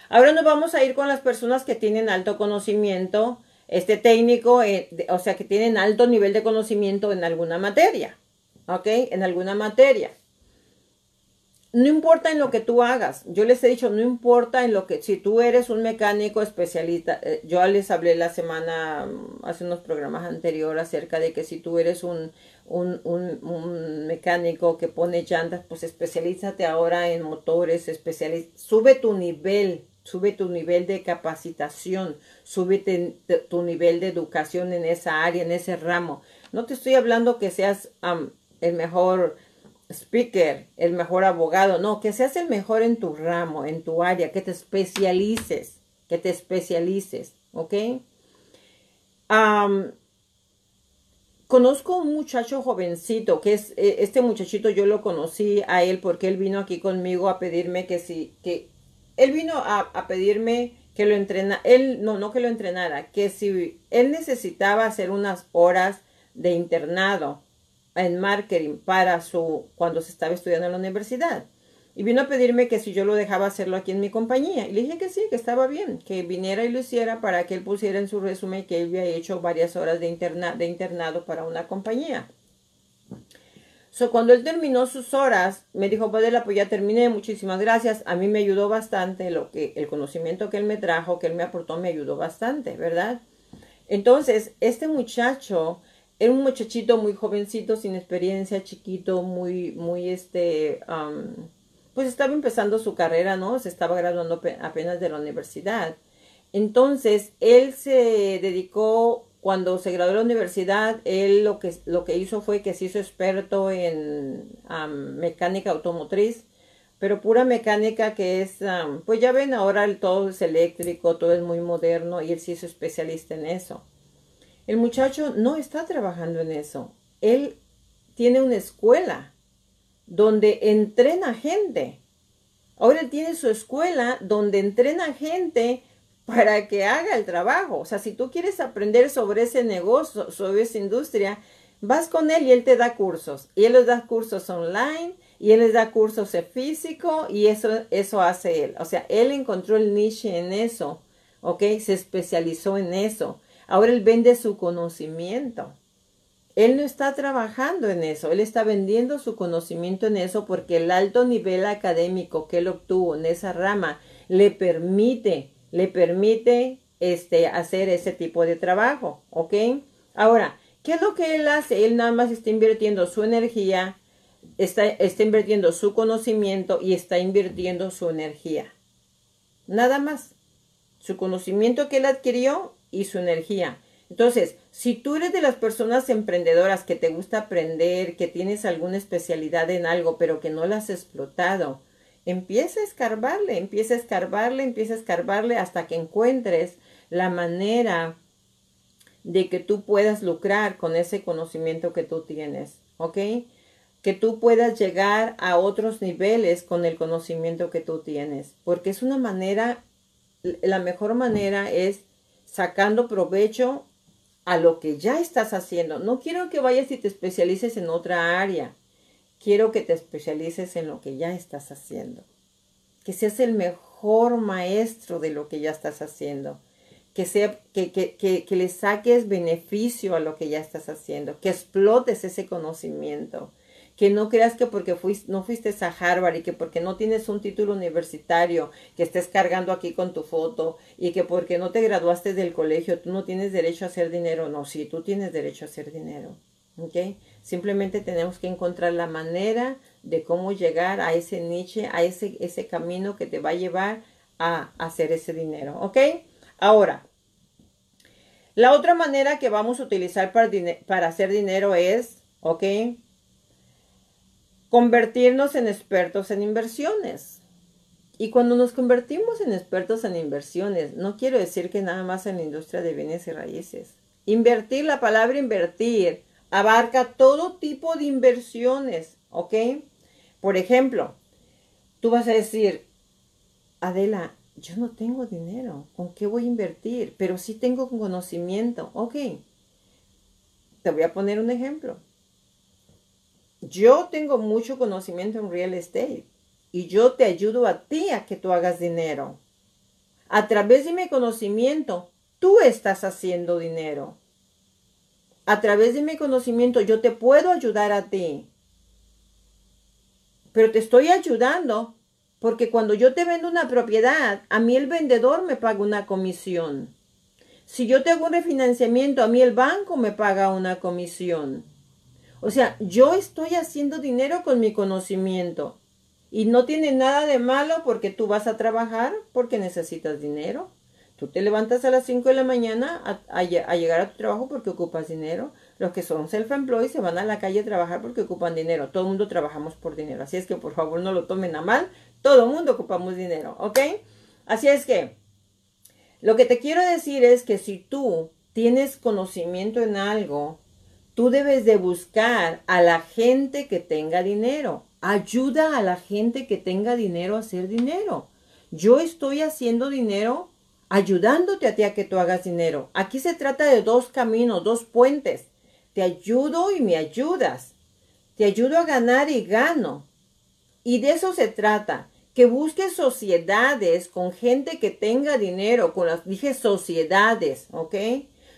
Ahora nos vamos a ir con las personas que tienen alto conocimiento, este técnico, eh, o sea, que tienen alto nivel de conocimiento en alguna materia, ¿ok? En alguna materia no importa en lo que tú hagas, yo les he dicho, no importa en lo que, si tú eres un mecánico especialista, eh, yo les hablé la semana, mm, hace unos programas anteriores acerca de que si tú eres un, un, un, mecánico que pone llantas, pues especialízate ahora en motores, especializa, sube tu nivel, sube tu nivel de capacitación, sube tu nivel de educación en esa área, en ese ramo. No te estoy hablando que seas el mejor speaker, el mejor abogado, no, que seas el mejor en tu ramo, en tu área, que te especialices, que te especialices, ¿ok? conozco un muchacho jovencito, que es, eh, este muchachito yo lo conocí a él porque él vino aquí conmigo a pedirme que si, que, él vino a, a pedirme que lo entrenara, él, no, no que lo entrenara, que si él necesitaba hacer unas horas de internado en marketing para su cuando se estaba estudiando en la universidad. Y vino a pedirme que si yo lo dejaba hacerlo aquí en mi compañía. Y le dije que sí, que estaba bien, que viniera y lo hiciera para que él pusiera en su resumen que él había hecho varias horas de, interna de internado para una compañía. So, cuando él terminó sus horas, me dijo, Padela, pues ya terminé, muchísimas gracias. A mí me ayudó bastante lo que, el conocimiento que él me trajo, que él me aportó, me ayudó bastante, ¿verdad? Entonces, este muchacho era un muchachito muy jovencito, sin experiencia, chiquito, muy, muy, este, pues estaba empezando su carrera, ¿no? Se estaba graduando apenas de la universidad. Entonces, él se dedicó, cuando se graduó de la universidad, él lo que, lo que hizo fue que se hizo experto en mecánica automotriz, pero pura mecánica que es, pues ya ven, ahora todo es eléctrico, todo es muy moderno y él se hizo especialista en eso. El muchacho no está trabajando en eso. Él tiene una escuela donde entrena gente. Ahora tiene su escuela donde entrena gente para que haga el trabajo. O sea, si tú quieres aprender sobre ese negocio, sobre esa industria, vas con él y él te da cursos. Y él les da cursos online y él les da cursos de físico y eso, eso hace él. O sea, él encontró el niche en eso, ¿ok? Se especializó en eso. Ahora él vende su conocimiento. Él no está trabajando en eso, él está vendiendo su conocimiento en eso porque el alto nivel académico que él obtuvo en esa rama le permite, le permite este, hacer ese tipo de trabajo, ¿ok? Ahora, ¿qué es lo que él hace? Él nada más está invirtiendo su energía, está, está invirtiendo su conocimiento y está invirtiendo su energía. Nada más. Su conocimiento que él adquirió y su energía. Entonces, si tú eres de las personas emprendedoras que te gusta aprender, que tienes alguna especialidad en algo, pero que no la has explotado, empieza a escarbarle, empieza a escarbarle, empieza a escarbarle hasta que encuentres la manera de que tú puedas lucrar con ese conocimiento que tú tienes, ¿ok? Que tú puedas llegar a otros niveles con el conocimiento que tú tienes, porque es una manera, la mejor manera es sacando provecho a lo que ya estás haciendo. No quiero que vayas y te especialices en otra área. Quiero que te especialices en lo que ya estás haciendo. Que seas el mejor maestro de lo que ya estás haciendo. Que, sea, que, que, que le saques beneficio a lo que ya estás haciendo. Que explotes ese conocimiento que no creas que porque fuiste, no fuiste a Harvard y que porque no tienes un título universitario que estés cargando aquí con tu foto y que porque no te graduaste del colegio tú no tienes derecho a hacer dinero. No, sí, tú tienes derecho a hacer dinero. ¿Ok? Simplemente tenemos que encontrar la manera de cómo llegar a ese niche, a ese, ese camino que te va a llevar a hacer ese dinero. ¿Ok? Ahora, la otra manera que vamos a utilizar para, para hacer dinero es, ¿ok? Convertirnos en expertos en inversiones. Y cuando nos convertimos en expertos en inversiones, no quiero decir que nada más en la industria de bienes y raíces. Invertir, la palabra invertir, abarca todo tipo de inversiones, ¿ok? Por ejemplo, tú vas a decir, Adela, yo no tengo dinero, ¿con qué voy a invertir? Pero sí tengo conocimiento, ¿ok? Te voy a poner un ejemplo. Yo tengo mucho conocimiento en real estate y yo te ayudo a ti a que tú hagas dinero. A través de mi conocimiento, tú estás haciendo dinero. A través de mi conocimiento, yo te puedo ayudar a ti. Pero te estoy ayudando porque cuando yo te vendo una propiedad, a mí el vendedor me paga una comisión. Si yo te hago un refinanciamiento, a mí el banco me paga una comisión. O sea, yo estoy haciendo dinero con mi conocimiento. Y no tiene nada de malo porque tú vas a trabajar porque necesitas dinero. Tú te levantas a las 5 de la mañana a, llegar a tu trabajo porque ocupas dinero. Los que son self-employed se van a la calle a trabajar porque ocupan dinero. Todo el mundo trabajamos por dinero. Así es que por favor no lo tomen a mal. Todo el mundo ocupamos dinero, ¿ok? Así es que lo que te quiero decir es que si tú tienes conocimiento en algo, Tú debes de buscar a la gente que tenga dinero. Ayuda a la gente que tenga dinero a hacer dinero. Yo estoy haciendo dinero ayudándote a ti a que tú hagas dinero. Aquí se trata de dos caminos, dos puentes. te ayudo y me ayudas. Te ayudo a ganar y gano. Y de eso se trata, que busques sociedades con gente que tenga dinero, con las, dije sociedades, ¿ok?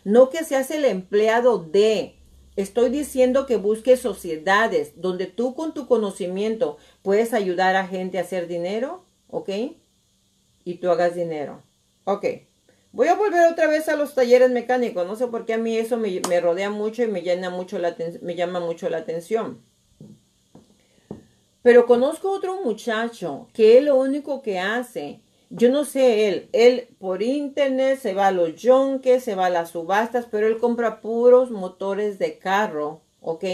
No que seas el empleado de. Estoy diciendo que busques sociedades donde tú con tu conocimiento puedes ayudar a gente a hacer dinero, ¿ok? Y tú hagas dinero. Ok. Voy a volver otra vez a los talleres mecánicos. No sé por qué a mí eso me, rodea mucho y me, mucho la, me llama mucho la atención. Pero conozco otro muchacho que lo único que hace, yo no sé él, él por internet se va a los yonques, se va a las subastas, pero él compra puros motores de carro, ¿ok?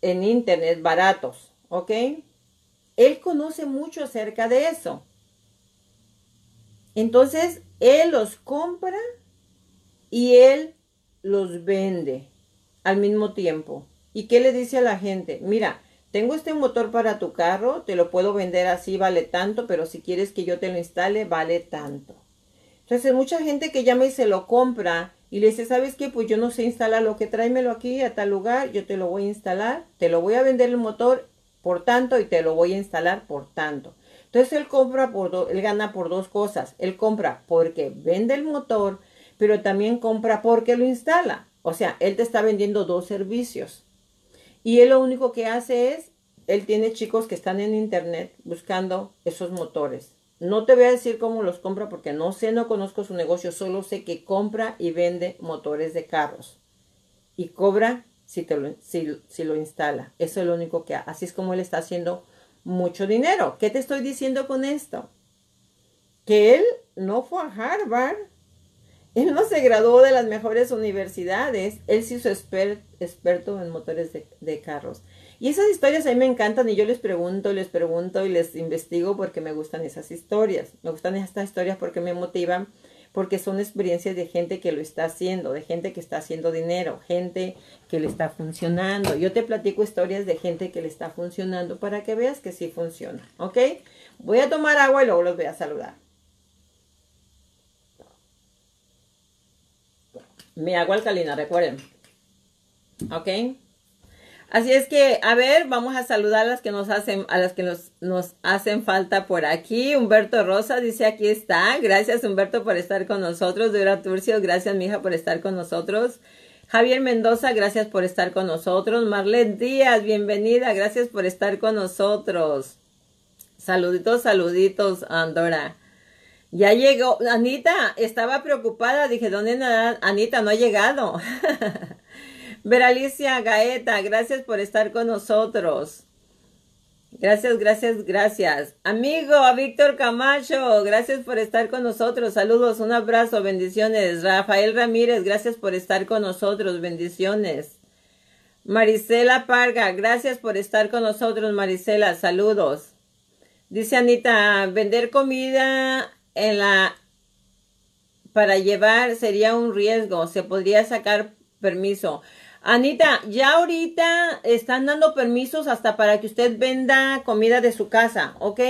En internet baratos, ¿ok? Él conoce mucho acerca de eso. Entonces, él los compra y él los vende al mismo tiempo. ¿Y qué le dice a la gente? Mira, tengo este motor para tu carro, te lo puedo vender así, vale tanto, pero si quieres que yo te lo instale, vale tanto. Entonces, mucha gente que llama y se lo compra y le dice, ¿sabes qué? Pues yo no sé instalarlo, que tráemelo aquí a tal lugar, yo te lo voy a instalar, te lo voy a vender el motor por tanto y te lo voy a instalar por tanto. Entonces él compra por él gana por dos cosas. Él compra porque vende el motor, pero también compra porque lo instala. O sea, él te está vendiendo dos servicios. Y él lo único que hace es, él tiene chicos que están en internet buscando esos motores. No te voy a decir cómo los compra porque no sé, no conozco su negocio, solo sé que compra y vende motores de carros. Y cobra si, te lo, si, si lo instala. Eso es lo único que Así es como él está haciendo mucho dinero. ¿Qué te estoy diciendo con esto? Que él no fue a Harvard. Él no se graduó de las mejores universidades. Él sí hizo experto en motores de, de, carros. Y esas historias a mí me encantan y yo les pregunto, les pregunto y les investigo porque me gustan esas historias. Me gustan estas historias porque me motivan porque son experiencias de gente que lo está haciendo, de gente que está haciendo dinero, gente que le está funcionando. Yo te platico historias de gente que le está funcionando para que veas que sí funciona, ¿ok? Voy a tomar agua y luego los voy a saludar. Mi agua alcalina, recuerden. ¿Ok? Así es que, a ver, vamos a saludar a las que nos hacen, a las que nos, nos hacen falta por aquí. Humberto Rosa dice aquí está. Gracias Humberto por estar con nosotros. Dura Turcio, gracias mija por estar con nosotros. Javier Mendoza, gracias por estar con nosotros. Marlene Díaz, bienvenida, gracias por estar con nosotros. Saluditos, saluditos, Andora. Ya llegó, Anita, estaba preocupada, dije, ¿dónde nada? Anita no ha llegado. [laughs] Veralicia Gaeta, gracias por estar con nosotros. Gracias, gracias, gracias. Amigo, a Víctor Camacho, gracias por estar con nosotros. Saludos, un abrazo, bendiciones. Rafael Ramírez, gracias por estar con nosotros, bendiciones. Marisela Parga, gracias por estar con nosotros, Marisela, saludos. Dice Anita, vender comida en la para llevar sería un riesgo, se podría sacar permiso. Anita, ya ahorita están dando permisos hasta para que usted venda comida de su casa, ¿ok?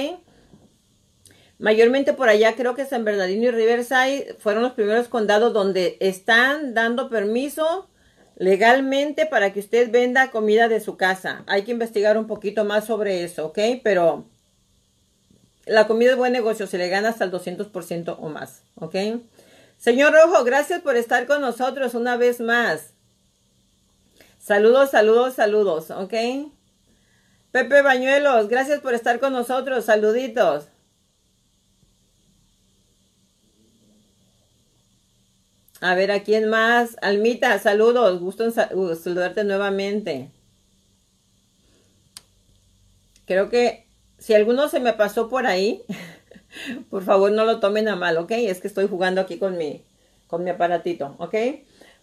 Mayormente por allá creo que San Bernardino y Riverside fueron los primeros condados donde están dando permiso legalmente para que usted venda comida de su casa. Hay que investigar un poquito más sobre eso, ¿ok? Pero la comida es buen negocio, se le gana hasta el 200% o más, ¿ok? Señor Rojo, gracias por estar con nosotros una vez más. Saludos, saludos, saludos, ¿ok? Pepe Bañuelos, gracias por estar con nosotros. Saluditos. A ver, ¿a quién más? Almita, saludos. Gusto en uh, saludarte nuevamente. Creo que si alguno se me pasó por ahí, [laughs] por favor no lo tomen a mal, ¿ok? Es que estoy jugando aquí con mi, con mi aparatito, ¿ok?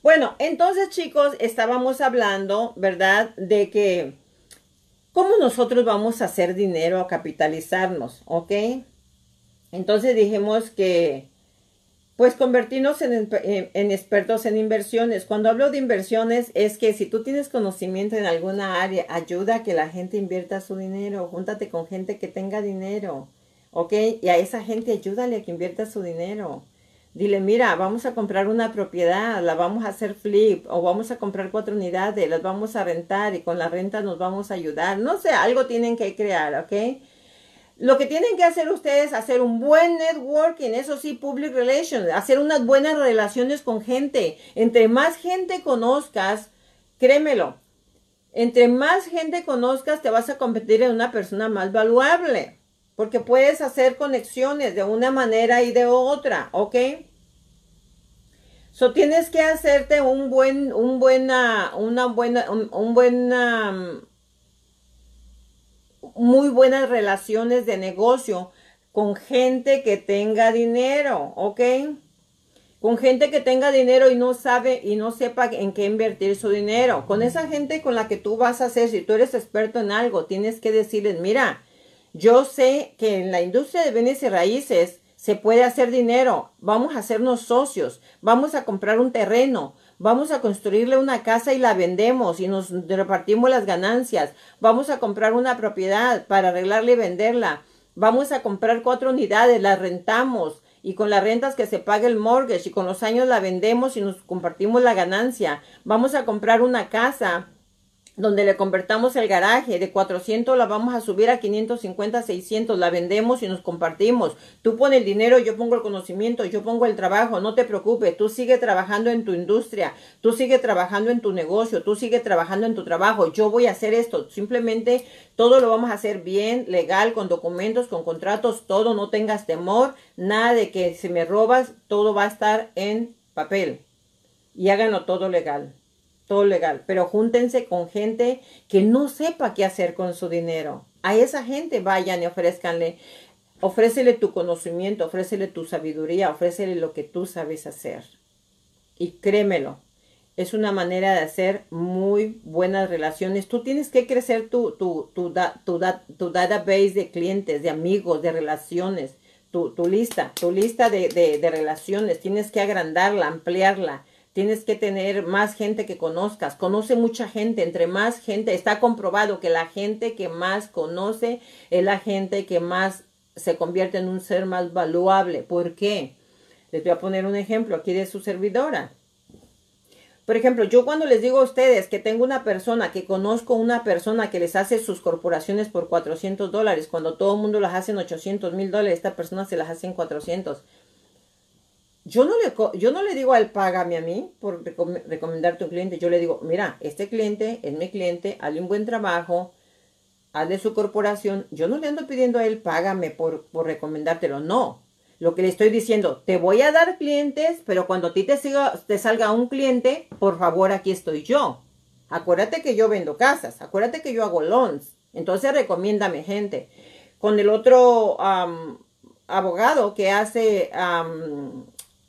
Bueno, entonces chicos, estábamos hablando, ¿verdad? De que cómo nosotros vamos a hacer dinero, a capitalizarnos, ¿ok? Entonces dijimos que, pues convertirnos en, expertos en inversiones. Cuando hablo de inversiones es que si tú tienes conocimiento en alguna área, ayuda a que la gente invierta su dinero, júntate con gente que tenga dinero, ¿ok? Y a esa gente ayúdale a que invierta su dinero. Dile, mira, vamos a comprar una propiedad, la vamos a hacer flip o vamos a comprar cuatro unidades, las vamos a rentar y con la renta nos vamos a ayudar. No sé, algo tienen que crear, ¿ok? Lo que tienen que hacer ustedes es hacer un buen networking, eso sí, public relations, hacer unas buenas relaciones con gente. Entre más gente conozcas, créemelo, entre más gente conozcas, te vas a convertir en una persona más valuable. Porque puedes hacer conexiones de una manera y de otra, ¿ok? So tienes que hacerte un buen, un buena, una buena, un, buena, muy buenas relaciones de negocio con gente que tenga dinero, ¿ok? Con gente que tenga dinero y no sabe y no sepa en qué invertir su dinero. Con esa gente con la que tú vas a hacer, si tú eres experto en algo, tienes que decirles, mira, yo sé que en la industria de bienes y raíces se puede hacer dinero. Vamos a hacernos socios. Vamos a comprar un terreno. Vamos a construirle una casa y la vendemos y nos repartimos las ganancias. Vamos a comprar una propiedad para arreglarla y venderla. Vamos a comprar cuatro unidades, las rentamos y con las rentas que se pague el mortgage y con los años la vendemos y nos compartimos la ganancia. Vamos a comprar una casa donde le convertamos el garaje de 400 la vamos a subir a 550, 600, la vendemos y nos compartimos. Tú pones el dinero, yo pongo el conocimiento, yo pongo el trabajo, no te preocupes, tú sigue trabajando en tu industria, tú sigue trabajando en tu negocio, tú sigue trabajando en tu trabajo, yo voy a hacer esto, simplemente todo lo vamos a hacer bien, legal, con documentos, con contratos, todo, no tengas temor, nada de que si me robas, todo va a estar en papel y háganlo todo legal todo legal, pero júntense con gente que no sepa qué hacer con su dinero. A esa gente vayan y ofrezcanle, ofrécele tu conocimiento, ofrécele tu sabiduría, ofrécele lo que tú sabes hacer. Y créemelo, es una manera de hacer muy buenas relaciones. Tú tienes que crecer tu, tu, tu, tu, tu database de clientes, de amigos, de relaciones, tu, tu lista, tu lista de, de, de relaciones. Tienes que agrandarla, ampliarla Tienes que tener más gente que conozcas. Conoce mucha gente. Entre más gente, está comprobado que la gente que más conoce es la gente que más se convierte en un ser más valuable. ¿Por qué? Les voy a poner un ejemplo aquí de su servidora. Por ejemplo, yo cuando les digo a ustedes que tengo una persona, que conozco una persona que les hace sus corporaciones por 400 dólares, cuando todo el mundo las hace en 800 mil dólares, esta persona se las hace en 400 yo no le, yo no le digo al págame a mí por recomendarte un cliente. Yo le digo, mira, este cliente es mi cliente, hazle un buen trabajo, hazle su corporación. Yo no le ando pidiendo a él págame por, por recomendártelo. No. Lo que le estoy diciendo, te voy a dar clientes, pero cuando a ti te, siga, te salga un cliente, por favor, aquí estoy yo. Acuérdate que yo vendo casas, acuérdate que yo hago loans. Entonces recomiéndame gente. Con el otro abogado que hace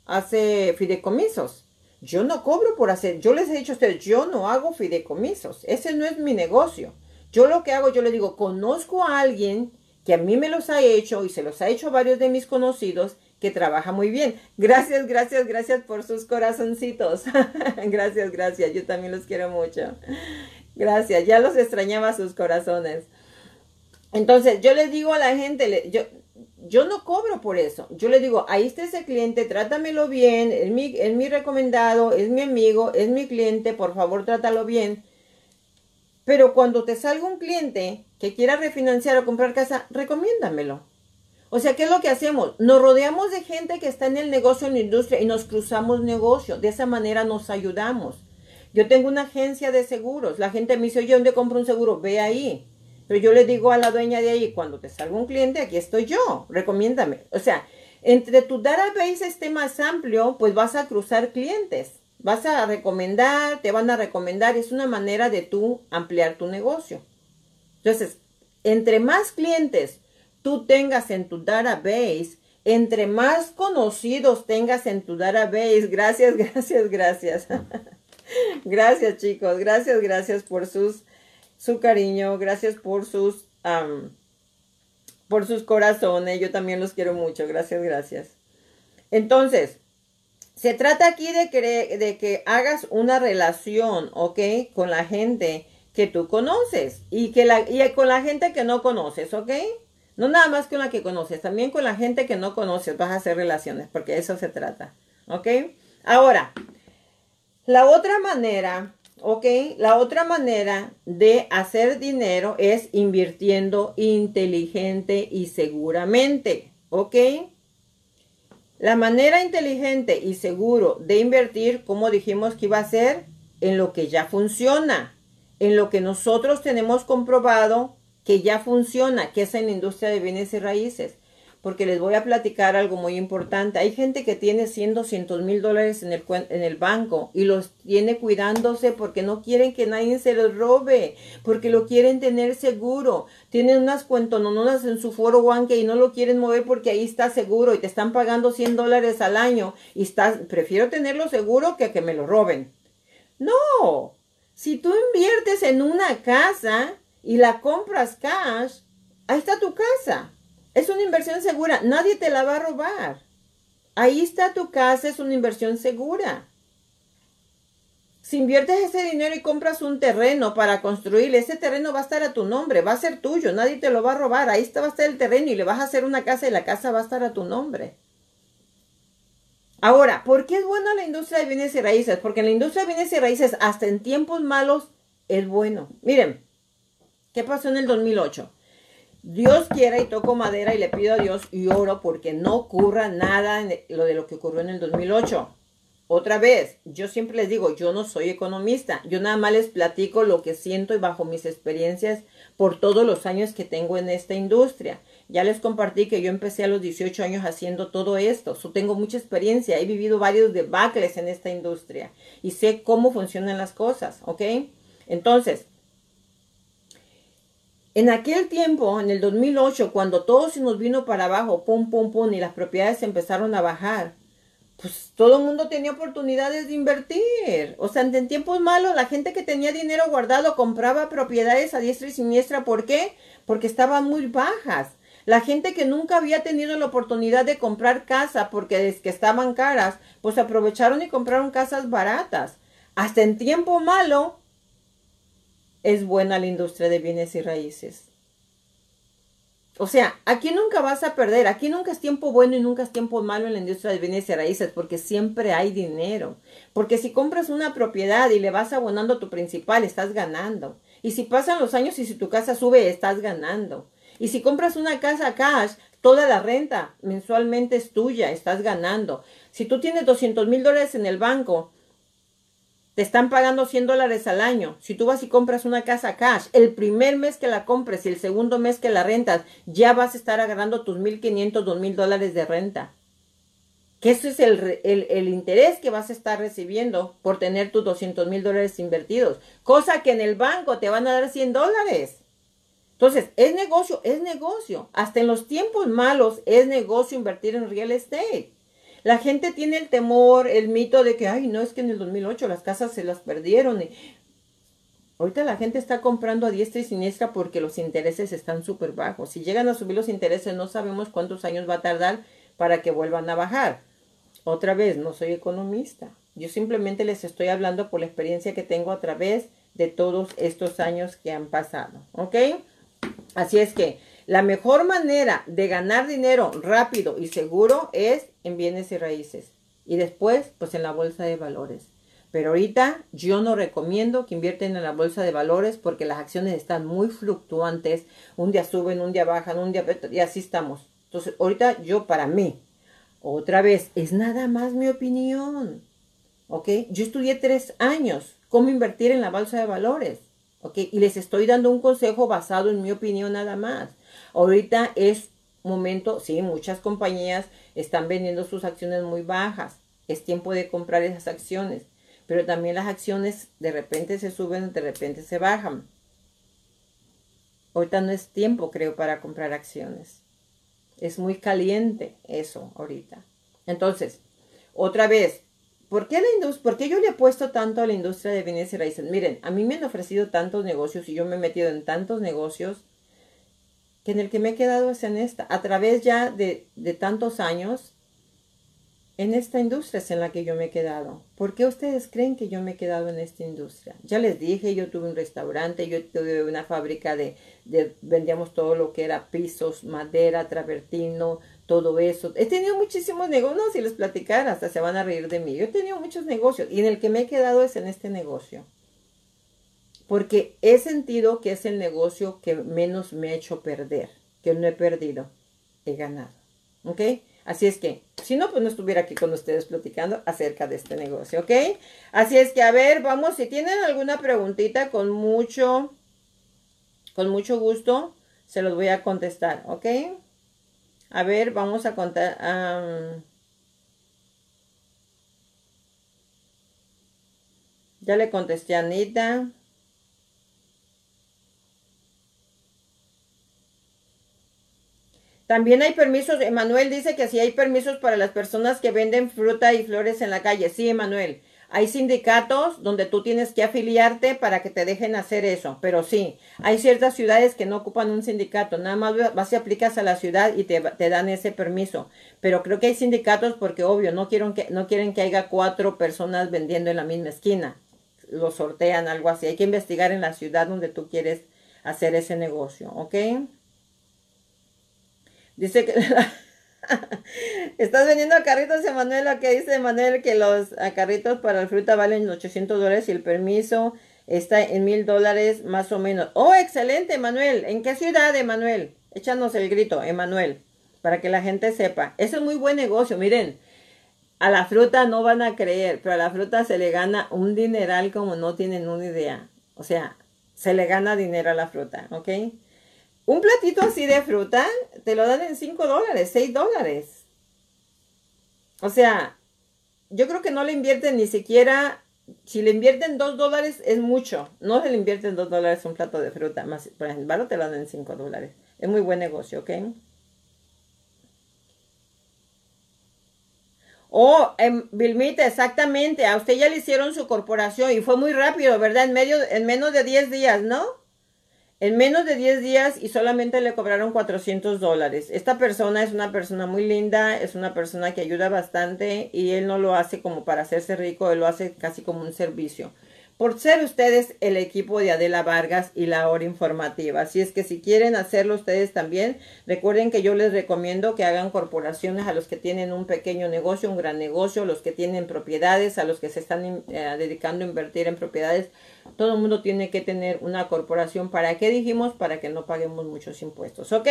hace fideicomisos. Yo no cobro por hacer, yo les he dicho a ustedes, yo no hago fideicomisos, ese no es mi negocio. Yo lo que hago, yo le digo, conozco a alguien que a mí me los ha hecho y se los ha hecho varios de mis conocidos que trabaja muy bien. Gracias, gracias, gracias por sus corazoncitos. [laughs] gracias, gracias, yo también los quiero mucho. Gracias, ya los extrañaba sus corazones. Entonces, yo les digo a la gente, yo, yo no cobro por eso. Yo le digo, ahí está ese cliente, trátamelo bien, es mi, es mi recomendado, es mi amigo, es mi cliente, por favor trátalo bien. Pero cuando te salga un cliente que quiera refinanciar o comprar casa, recomiéndamelo. O sea, ¿qué es lo que hacemos? Nos rodeamos de gente que está en el negocio, en la industria y nos cruzamos negocio. De esa manera nos ayudamos. Yo tengo una agencia de seguros. La gente me dice, oye, ¿dónde compro un seguro? Ve ahí. Pero yo le digo a la dueña de ahí, cuando te salga un cliente, aquí estoy yo, recomiéndame. O sea, entre tu database esté más amplio, pues vas a cruzar clientes. Vas a recomendar, te van a recomendar. Es una manera de tú ampliar tu negocio. Entonces, entre más clientes tú tengas en tu database, entre más conocidos tengas en tu database, gracias, [laughs] gracias, gracias. [laughs] gracias chicos, gracias, gracias por sus su cariño, gracias por sus, por sus corazones, yo también los quiero mucho, gracias, gracias. Entonces, se trata aquí de que, de que hagas una relación, ¿ok? Con la gente que tú conoces y, que la, y con la gente que no conoces, ¿ok? No nada más con la que conoces, también con la gente que no conoces vas a hacer relaciones, porque de eso se trata. ¿Ok? Ahora, la otra manera, ¿ok? La otra manera de hacer dinero es invirtiendo inteligente y seguramente, ¿ok? La manera inteligente y seguro de invertir, como dijimos que iba a ser, en lo que ya funciona, en lo que nosotros tenemos comprobado que ya funciona, que es en la industria de bienes y raíces. Porque les voy a platicar algo muy importante. Hay gente que tiene 100, 200 mil dólares en el, banco y los tiene cuidándose porque no quieren que nadie se los robe, porque lo quieren tener seguro. Tienen unas cuentononas en su foro banque y no lo quieren mover porque ahí está seguro y te están pagando 100 dólares al año y estás, prefiero tenerlo seguro que que me lo roben. No, si tú inviertes en una casa y la compras cash, ahí está tu casa. Es una inversión segura. Nadie te la va a robar. Ahí está tu casa, es una inversión segura. Si inviertes ese dinero y compras un terreno para construir, ese terreno va a estar a tu nombre, va a ser tuyo, nadie te lo va a robar. Ahí está, va a estar el terreno y le vas a hacer una casa y la casa va a estar a tu nombre. Ahora, ¿por qué es buena la industria de bienes y raíces? Porque en la industria de bienes y raíces, hasta en tiempos malos, es bueno. Miren, ¿qué pasó en el 2008? Dios quiera y toco madera y le pido a Dios y oro porque no ocurra nada en lo de lo que ocurrió en el 2008. Otra vez, yo siempre les digo, yo no soy economista, yo nada más les platico lo que siento y bajo mis experiencias por todos los años que tengo en esta industria. Ya les compartí que yo empecé a los 18 años haciendo todo esto. So, tengo mucha experiencia. He vivido varios debacles en esta industria y sé cómo funcionan las cosas, ¿ok? Entonces, en aquel tiempo, en el 2008, cuando todo se nos vino para abajo, pum, pum, pum, y las propiedades empezaron a bajar, pues todo el mundo tenía oportunidades de invertir. O sea, en tiempos malos, la gente que tenía dinero guardado compraba propiedades a diestra y siniestra. ¿Por qué? Porque estaban muy bajas. La gente que nunca había tenido la oportunidad de comprar casa porque es que estaban caras, pues aprovecharon y compraron casas baratas. Hasta en tiempo malo es buena la industria de bienes y raíces. O sea, aquí nunca vas a perder, aquí nunca es tiempo bueno y nunca es tiempo malo en la industria de bienes y raíces, porque siempre hay dinero. Porque si compras una propiedad y le vas abonando tu principal, estás ganando. Y si pasan los años y si tu casa sube, estás ganando. Y si compras una casa cash, toda la renta mensualmente es tuya, estás ganando. Si tú tienes 200 mil dólares en el banco, te están pagando 100 dólares al año. Si tú vas y compras una casa cash, el primer mes que la compres y el segundo mes que la rentas, ya vas a estar agarrando tus 1.500, 2.000 dólares de renta. Que eso es el, el, el, interés que vas a estar recibiendo por tener tus 200 mil dólares invertidos. Cosa que en el banco te van a dar 100 dólares. Entonces, es negocio, es negocio. Hasta en los tiempos malos es negocio invertir en real estate. La gente tiene el temor, el mito de que, ay, no, es que en el 2008 las casas se las perdieron. Ahorita la gente está comprando a diestra y siniestra porque los intereses están súper bajos. Si llegan a subir los intereses, no sabemos cuántos años va a tardar para que vuelvan a bajar. Otra vez, no soy economista. Yo simplemente les estoy hablando por la experiencia que tengo a través de todos estos años que han pasado. ¿Ok? Así es que la mejor manera de ganar dinero rápido y seguro es en bienes y raíces. Y después, pues en la bolsa de valores. Pero ahorita yo no recomiendo que invierten en la bolsa de valores porque las acciones están muy fluctuantes. Un día suben, un día bajan, un día... Y así estamos. Entonces, ahorita yo para mí, otra vez, es nada más mi opinión. ¿Ok? Yo estudié tres años cómo invertir en la bolsa de valores. Y les estoy dando un consejo basado en mi opinión nada más. Ahorita es momento, sí, muchas compañías están vendiendo sus acciones muy bajas. Es tiempo de comprar esas acciones. Pero también las acciones de repente se suben, de repente se bajan. Ahorita no es tiempo, creo, para comprar acciones. Es muy caliente eso ahorita. Entonces, otra vez, ¿Por qué, la ¿Por qué yo le he puesto tanto a la industria de bienes y raíces? Miren, a mí me han ofrecido tantos negocios y yo me he metido en tantos negocios que en el que me he quedado es en esta. A través ya de, tantos años, en esta industria es en la que yo me he quedado. ¿Por qué ustedes creen que yo me he quedado en esta industria? Ya les dije, yo tuve un restaurante, yo tuve una fábrica de, de vendíamos todo lo que era pisos, madera, travertino, todo eso. He tenido muchísimos negocios, no, si les platicara, hasta se van a reír de mí. Yo he tenido muchos negocios y en el que me he quedado es en este negocio. Porque he sentido que es el negocio que menos me ha hecho perder, que no he perdido, he ganado. ¿Ok? Así es que, si no, pues no estuviera aquí con ustedes platicando acerca de este negocio, ¿ok? Así es que, a ver, vamos, si tienen alguna preguntita, con mucho, con mucho gusto, se los voy a contestar, ¿ok? A ver, vamos a contar. ya le contesté a Anita. También hay permisos, Emanuel dice que sí hay permisos para las personas que venden fruta y flores en la calle. Sí, Emanuel. Hay sindicatos donde tú tienes que afiliarte para que te dejen hacer eso, pero sí, hay ciertas ciudades que no ocupan un sindicato, nada más vas y aplicas a la ciudad y te, te dan ese permiso, pero creo que hay sindicatos porque obvio, no quieren, que, no quieren que haya cuatro personas vendiendo en la misma esquina, lo sortean, algo así, hay que investigar en la ciudad donde tú quieres hacer ese negocio, ¿ok? Dice que [laughs] estás vendiendo carritos, Emanuel, que dice Emanuel, que los carritos para la fruta valen 800 dólares y el permiso está en mil dólares más o menos. Oh, excelente, Emanuel. ¿En qué ciudad, Emanuel? Échanos el grito, Emanuel, para que la gente sepa. Eso es muy buen negocio, miren. A la fruta no van a creer, pero a la fruta se le gana un dineral como no tienen una idea. O sea, se le gana dinero a la fruta, ¿ok? Un platito así de fruta te lo dan en 5 dólares, 6 dólares. O sea, yo creo que no le invierten ni siquiera, si le invierten 2 dólares es mucho. No se le invierten 2 dólares un plato de fruta, más, por ejemplo, te lo dan en 5 dólares. Es muy buen negocio, ¿ok? Oh, Vilmita, exactamente. A usted ya le hicieron su corporación y fue muy rápido, ¿verdad? En menos de 10 días, ¿no? En menos de 10 días y solamente le cobraron 400 dólares. Esta persona es una persona muy linda, es una persona que ayuda bastante y él no lo hace como para hacerse rico, él lo hace casi como un servicio por ser ustedes el equipo de Adela Vargas y la hora informativa. Así es que si quieren hacerlo ustedes también, recuerden que yo les recomiendo que hagan corporaciones a los que tienen un pequeño negocio, un gran negocio, los que tienen propiedades, a los que se están eh, dedicando a invertir en propiedades. Todo el mundo tiene que tener una corporación. ¿Para qué dijimos? Para que no paguemos muchos impuestos, ¿ok?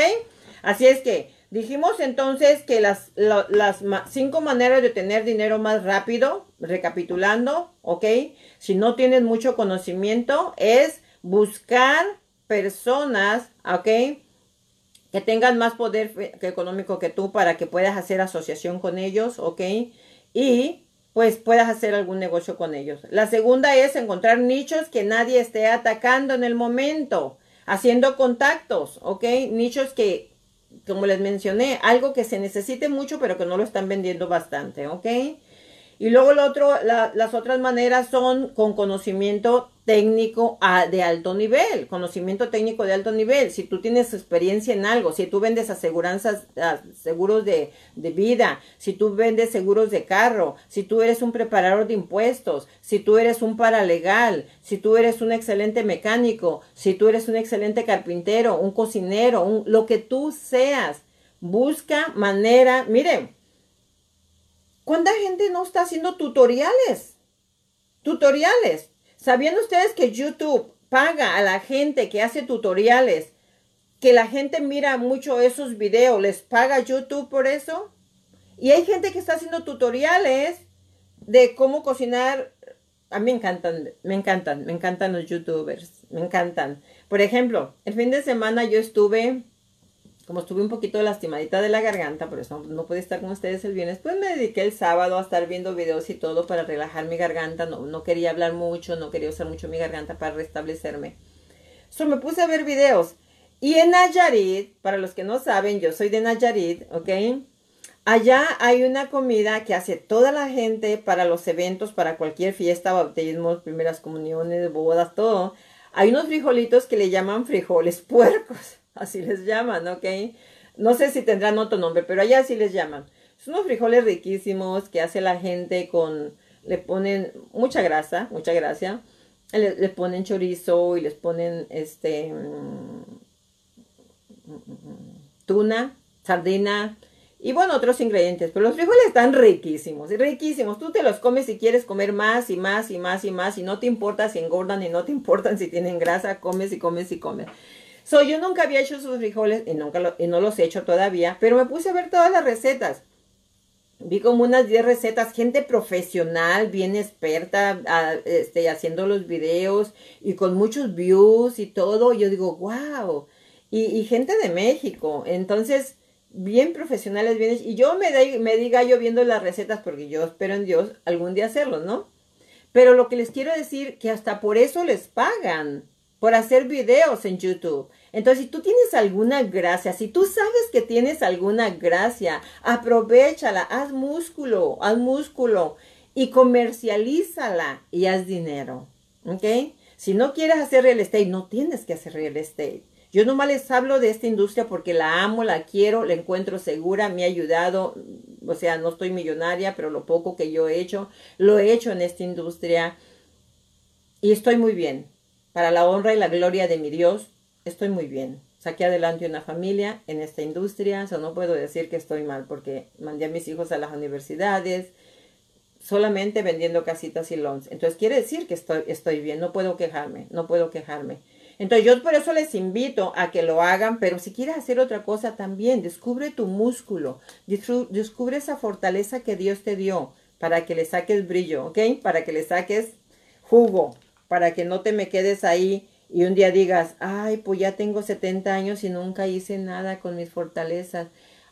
Así es que dijimos entonces que las, las cinco maneras de tener dinero más rápido, recapitulando, ¿ok? Si no tienes mucho conocimiento, es buscar personas, ¿ok? Que tengan más poder económico que tú para que puedas hacer asociación con ellos, ¿ok? Y pues puedas hacer algún negocio con ellos. La segunda es encontrar nichos que nadie esté atacando en el momento, haciendo contactos, ¿ok? Nichos que como les mencioné, algo que se necesite mucho, pero que no lo están vendiendo bastante, ¿ok? Y luego lo otro, las otras maneras son con conocimiento técnico de alto nivel, conocimiento técnico de alto nivel. Si tú tienes experiencia en algo, si tú vendes aseguranzas, seguros de, de vida, si tú vendes seguros de carro, si tú eres un preparador de impuestos, si tú eres un paralegal, si tú eres un excelente mecánico, si tú eres un excelente carpintero, un cocinero, un, lo que tú seas, busca manera, miren, ¿Cuánta gente no está haciendo tutoriales? Tutoriales. ¿Sabían ustedes que YouTube paga a la gente que hace tutoriales? Que la gente mira mucho esos videos, les paga YouTube por eso. Y hay gente que está haciendo tutoriales de cómo cocinar. A mí me encantan, me encantan, me encantan los youtubers, me encantan. Por ejemplo, el fin de semana yo estuve como estuve un poquito lastimadita de la garganta, por eso no, pude estar con ustedes el viernes, pues me dediqué el sábado a estar viendo videos y todo para relajar mi garganta. No, quería hablar mucho, no quería usar mucho mi garganta para restablecerme. So me puse a ver videos. Y en Nayarit, para los que no saben, yo soy de Nayarit, ¿ok? Allá hay una comida que hace toda la gente para los eventos, para cualquier fiesta, bautismos, primeras comuniones, bodas, todo. Hay unos frijolitos que le llaman frijoles puercos así les llaman, ¿ok? No sé si tendrán otro nombre, pero allá sí les llaman. Son unos frijoles riquísimos que hace la gente con, le ponen mucha grasa, mucha grasa. Le, ponen chorizo y les ponen este mm, tuna, sardina y bueno, otros ingredientes. Pero los frijoles están riquísimos, riquísimos. Tú te los comes si quieres comer más y más y más y más y no te importa si engordan y no te importan si tienen grasa, comes y comes y comes. So, yo nunca había hecho esos frijoles y, nunca y no los he hecho todavía, pero me puse a ver todas las recetas. Vi como unas 10 recetas, gente profesional, bien experta, este, haciendo los videos y con muchos views y todo. Yo digo, wow. Y, gente de México. Entonces, bien profesionales, bien. Y yo me, me diga yo viendo las recetas, porque yo espero en Dios algún día hacerlo, ¿no? Pero lo que les quiero decir, que hasta por eso les pagan por hacer videos en YouTube. Entonces, si tú tienes alguna gracia, si tú sabes que tienes alguna gracia, aprovechala, haz músculo, haz músculo y comercialízala y haz dinero. ¿Ok? Si no quieres hacer real estate, no tienes que hacer real estate. Yo nomás les hablo de esta industria porque la amo, la quiero, la encuentro segura, me ha ayudado. O sea, no estoy millonaria, pero lo poco que yo he hecho, lo he hecho en esta industria y estoy muy bien para la honra y la gloria de mi Dios, estoy muy bien. Saqué adelante una familia en esta industria, no puedo decir que estoy mal porque mandé a mis hijos a las universidades, solamente vendiendo casitas y loans. Entonces quiere decir que estoy, estoy bien, no puedo quejarme, no puedo quejarme. Entonces yo por eso les invito a que lo hagan, pero si quieres hacer otra cosa también, descubre tu músculo, descubre esa fortaleza que Dios te dio para que le saques brillo, ¿ok? Para que le saques jugo, para que no te me quedes ahí y un día digas, ay, pues ya tengo 70 años y nunca hice nada con mis fortalezas.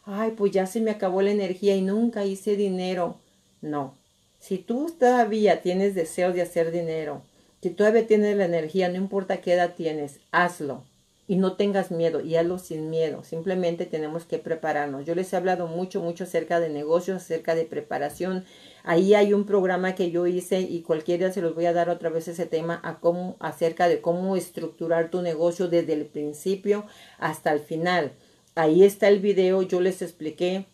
Ay, pues ya se me acabó la energía y nunca hice dinero. No. Si tú todavía tienes deseos de hacer dinero, si todavía tienes la energía, no importa qué edad tienes, hazlo. Y no tengas miedo, y hazlo sin miedo. Simplemente tenemos que prepararnos. Yo les he hablado mucho, mucho acerca de negocios, acerca de preparación, Ahí hay un programa que yo hice y cualquiera se los voy a dar otra vez ese tema a cómo, acerca de cómo estructurar tu negocio desde el principio hasta el final. Ahí está el video, yo les expliqué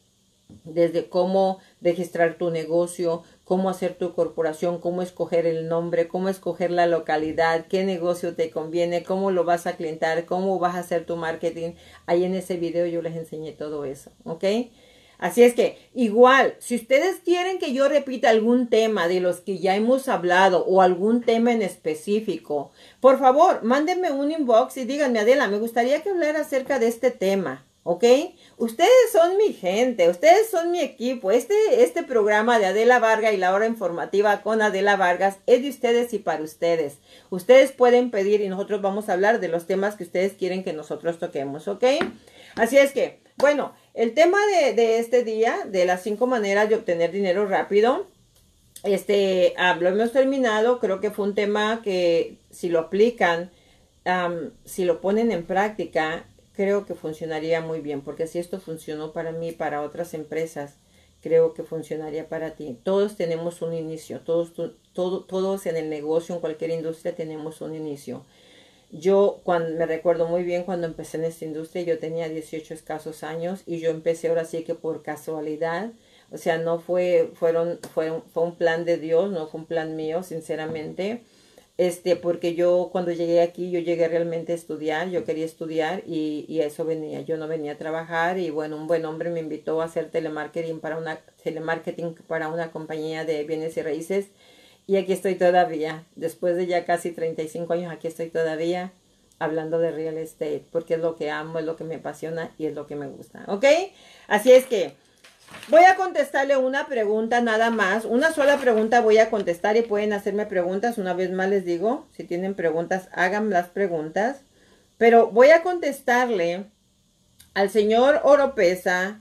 desde cómo registrar tu negocio, cómo hacer tu corporación, cómo escoger el nombre, cómo escoger la localidad, qué negocio te conviene, cómo lo vas a clientar, cómo vas a hacer tu marketing. Ahí en ese video yo les enseñé todo eso, ¿ok? Así es que igual, si ustedes quieren que yo repita algún tema de los que ya hemos hablado o algún tema en específico, por favor, mándenme un inbox y díganme, Adela, me gustaría que hablara acerca de este tema, ¿ok? Ustedes son mi gente, ustedes son mi equipo. Este, este programa de Adela Vargas y la hora informativa con Adela Vargas es de ustedes y para ustedes. Ustedes pueden pedir y nosotros vamos a hablar de los temas que ustedes quieren que nosotros toquemos, ¿ok? Así es que, bueno, el tema de, este día, de las cinco maneras de obtener dinero rápido, este, lo hemos terminado. Creo que fue un tema que si lo aplican, si lo ponen en práctica, creo que funcionaría muy bien. Porque si esto funcionó para mí, para otras empresas, creo que funcionaría para ti. Todos tenemos un inicio, todos, todos en el negocio, en cualquier industria tenemos un inicio. Yo cuando, me recuerdo muy bien cuando empecé en esta industria, yo tenía 18 escasos años y yo empecé ahora sí que por casualidad, o sea, no fue, fueron, fue, fue un plan de Dios, no fue un plan mío, sinceramente, este, porque yo cuando llegué aquí, yo llegué realmente a estudiar, yo quería estudiar y, y eso venía, yo no venía a trabajar y bueno, un buen hombre me invitó a hacer telemarketing para una, telemarketing para una compañía de bienes y raíces y aquí estoy todavía, después de ya casi 35 años, aquí estoy todavía hablando de real estate, porque es lo que amo, es lo que me apasiona y es lo que me gusta, ¿ok? Así es que voy a contestarle una pregunta nada más, una sola pregunta voy a contestar y pueden hacerme preguntas, una vez más les digo, si tienen preguntas, hagan las preguntas, pero voy a contestarle al señor Oropesa,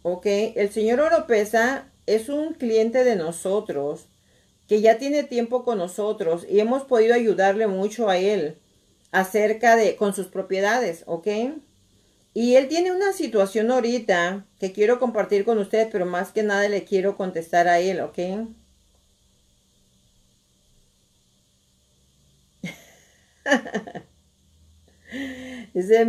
¿ok? El señor Oropesa es un cliente de nosotros que ya tiene tiempo con nosotros y hemos podido ayudarle mucho a él acerca de con sus propiedades, ¿ok? Y él tiene una situación ahorita que quiero compartir con ustedes, pero más que nada le quiero contestar a él, ¿ok? [laughs] Dice,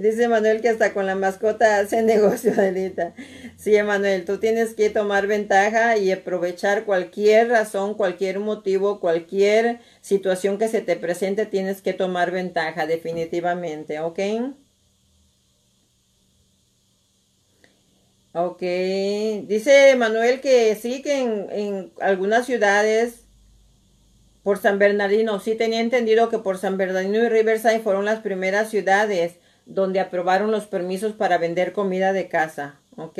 dice Manuel que hasta con la mascota hace [laughs] negocio, Adelita. Sí, Manuel, tú tienes que tomar ventaja y aprovechar cualquier razón, cualquier motivo, cualquier situación que se te presente, tienes que tomar ventaja, definitivamente, ¿ok? Ok, dice Manuel que sí, que en, en algunas ciudades por San Bernardino, sí tenía entendido que por San Bernardino y Riverside fueron las primeras ciudades donde aprobaron los permisos para vender comida de casa, ¿ok?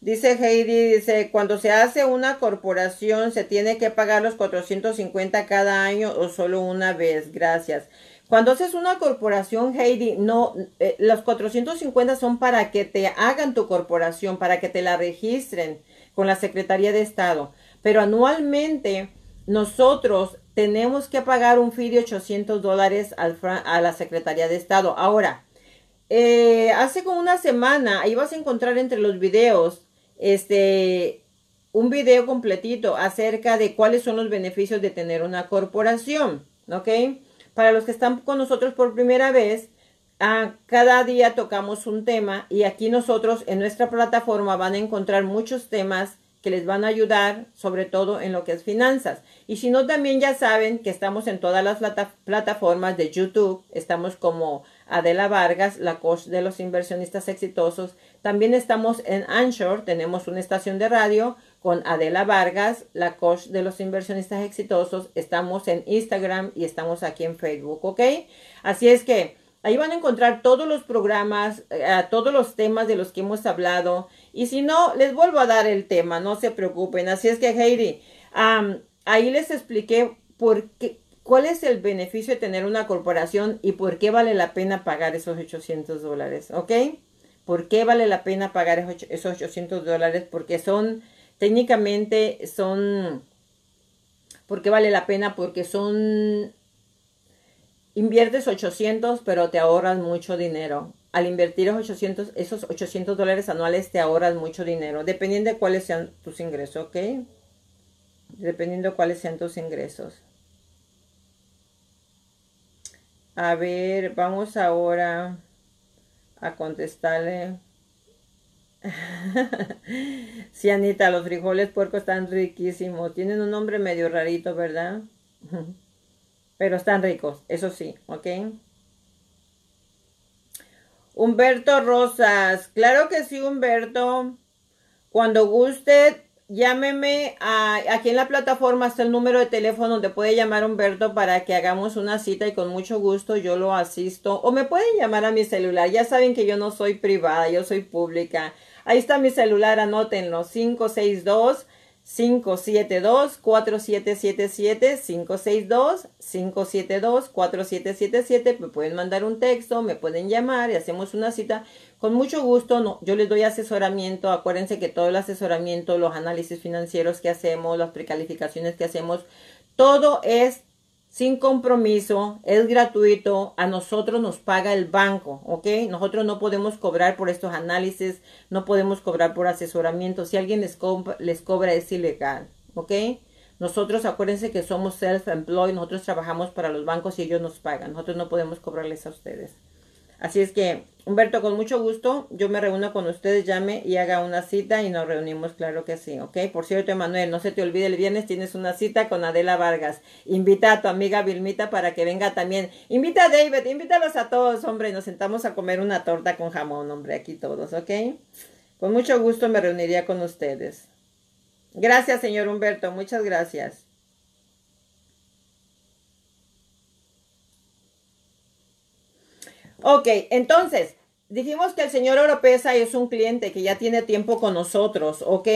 Dice Heidi, dice, cuando se hace una corporación se tiene que pagar los 450 cada año o solo una vez, gracias. Cuando haces una corporación, Heidi, no, eh, los 450 son para que te hagan tu corporación, para que te la registren con la Secretaría de Estado. Pero anualmente nosotros tenemos que pagar un fee de 800 dólares a la Secretaría de Estado. Ahora, eh, hace como una semana, ahí vas a encontrar entre los videos, este, un video completito acerca de cuáles son los beneficios de tener una corporación, ¿ok? Para los que están con nosotros por primera vez, a cada día tocamos un tema y aquí nosotros en nuestra plataforma van a encontrar muchos temas que les van a ayudar, sobre todo en lo que es finanzas. Y si no, también ya saben que estamos en todas las plataformas de YouTube. Estamos como Adela Vargas, la coach de los inversionistas exitosos. También estamos en Anchor, tenemos una estación de radio con Adela Vargas, la coach de los inversionistas exitosos. Estamos en Instagram y estamos aquí en Facebook, ¿ok? Así es que ahí van a encontrar todos los programas, eh, todos los temas de los que hemos hablado. Y si no, les vuelvo a dar el tema, no se preocupen. Así es que, Heidi, ahí les expliqué por qué, cuál es el beneficio de tener una corporación y por qué vale la pena pagar esos 800 dólares, ¿ok? ¿Por qué vale la pena pagar esos 800 dólares? Porque son, técnicamente son, ¿por qué vale la pena? Porque son, inviertes 800, pero te ahorras mucho dinero al invertir 800, esos 800 dólares anuales te ahorras mucho dinero, dependiendo de cuáles sean tus ingresos, ¿ok? Dependiendo de cuáles sean tus ingresos. A ver, vamos ahora a contestarle. [laughs] sí, Anita, los frijoles puercos están riquísimos. Tienen un nombre medio rarito, ¿verdad? [laughs] Pero están ricos, eso sí, ¿ok? Humberto Rosas, claro que sí, Humberto. Cuando guste, llámeme a, aquí en la plataforma está el número de teléfono donde puede llamar Humberto para que hagamos una cita y con mucho gusto yo lo asisto. O me pueden llamar a mi celular. Ya saben que yo no soy privada, yo soy pública. Ahí está mi celular, anótenlo. 562 572-4777, 562-572-4777. Me pueden mandar un texto, me pueden llamar y hacemos una cita. Con mucho gusto, no, yo les doy asesoramiento. Acuérdense que todo el asesoramiento, los análisis financieros que hacemos, las precalificaciones que hacemos, todo es sin compromiso, es gratuito, a nosotros nos paga el banco, ¿ok? Nosotros no podemos cobrar por estos análisis, no podemos cobrar por asesoramiento. Si alguien les, les cobra es ilegal, ¿ok? Nosotros acuérdense que somos self-employed, nosotros trabajamos para los bancos y ellos nos pagan, nosotros no podemos cobrarles a ustedes. Así es que, Humberto, con mucho gusto, yo me reúno con ustedes, llame y haga una cita y nos reunimos, claro que sí, ¿ok? Por cierto, Emanuel, no se te olvide, el viernes tienes una cita con Adela Vargas. Invita a tu amiga Vilmita para que venga también. Invita a David, invítalos a todos, hombre, nos sentamos a comer una torta con jamón, hombre, aquí todos, ¿ok? Con mucho gusto me reuniría con ustedes. Gracias, señor Humberto, muchas gracias. Ok, entonces, dijimos que el señor Oropesa es un cliente que ya tiene tiempo con nosotros, ¿ok?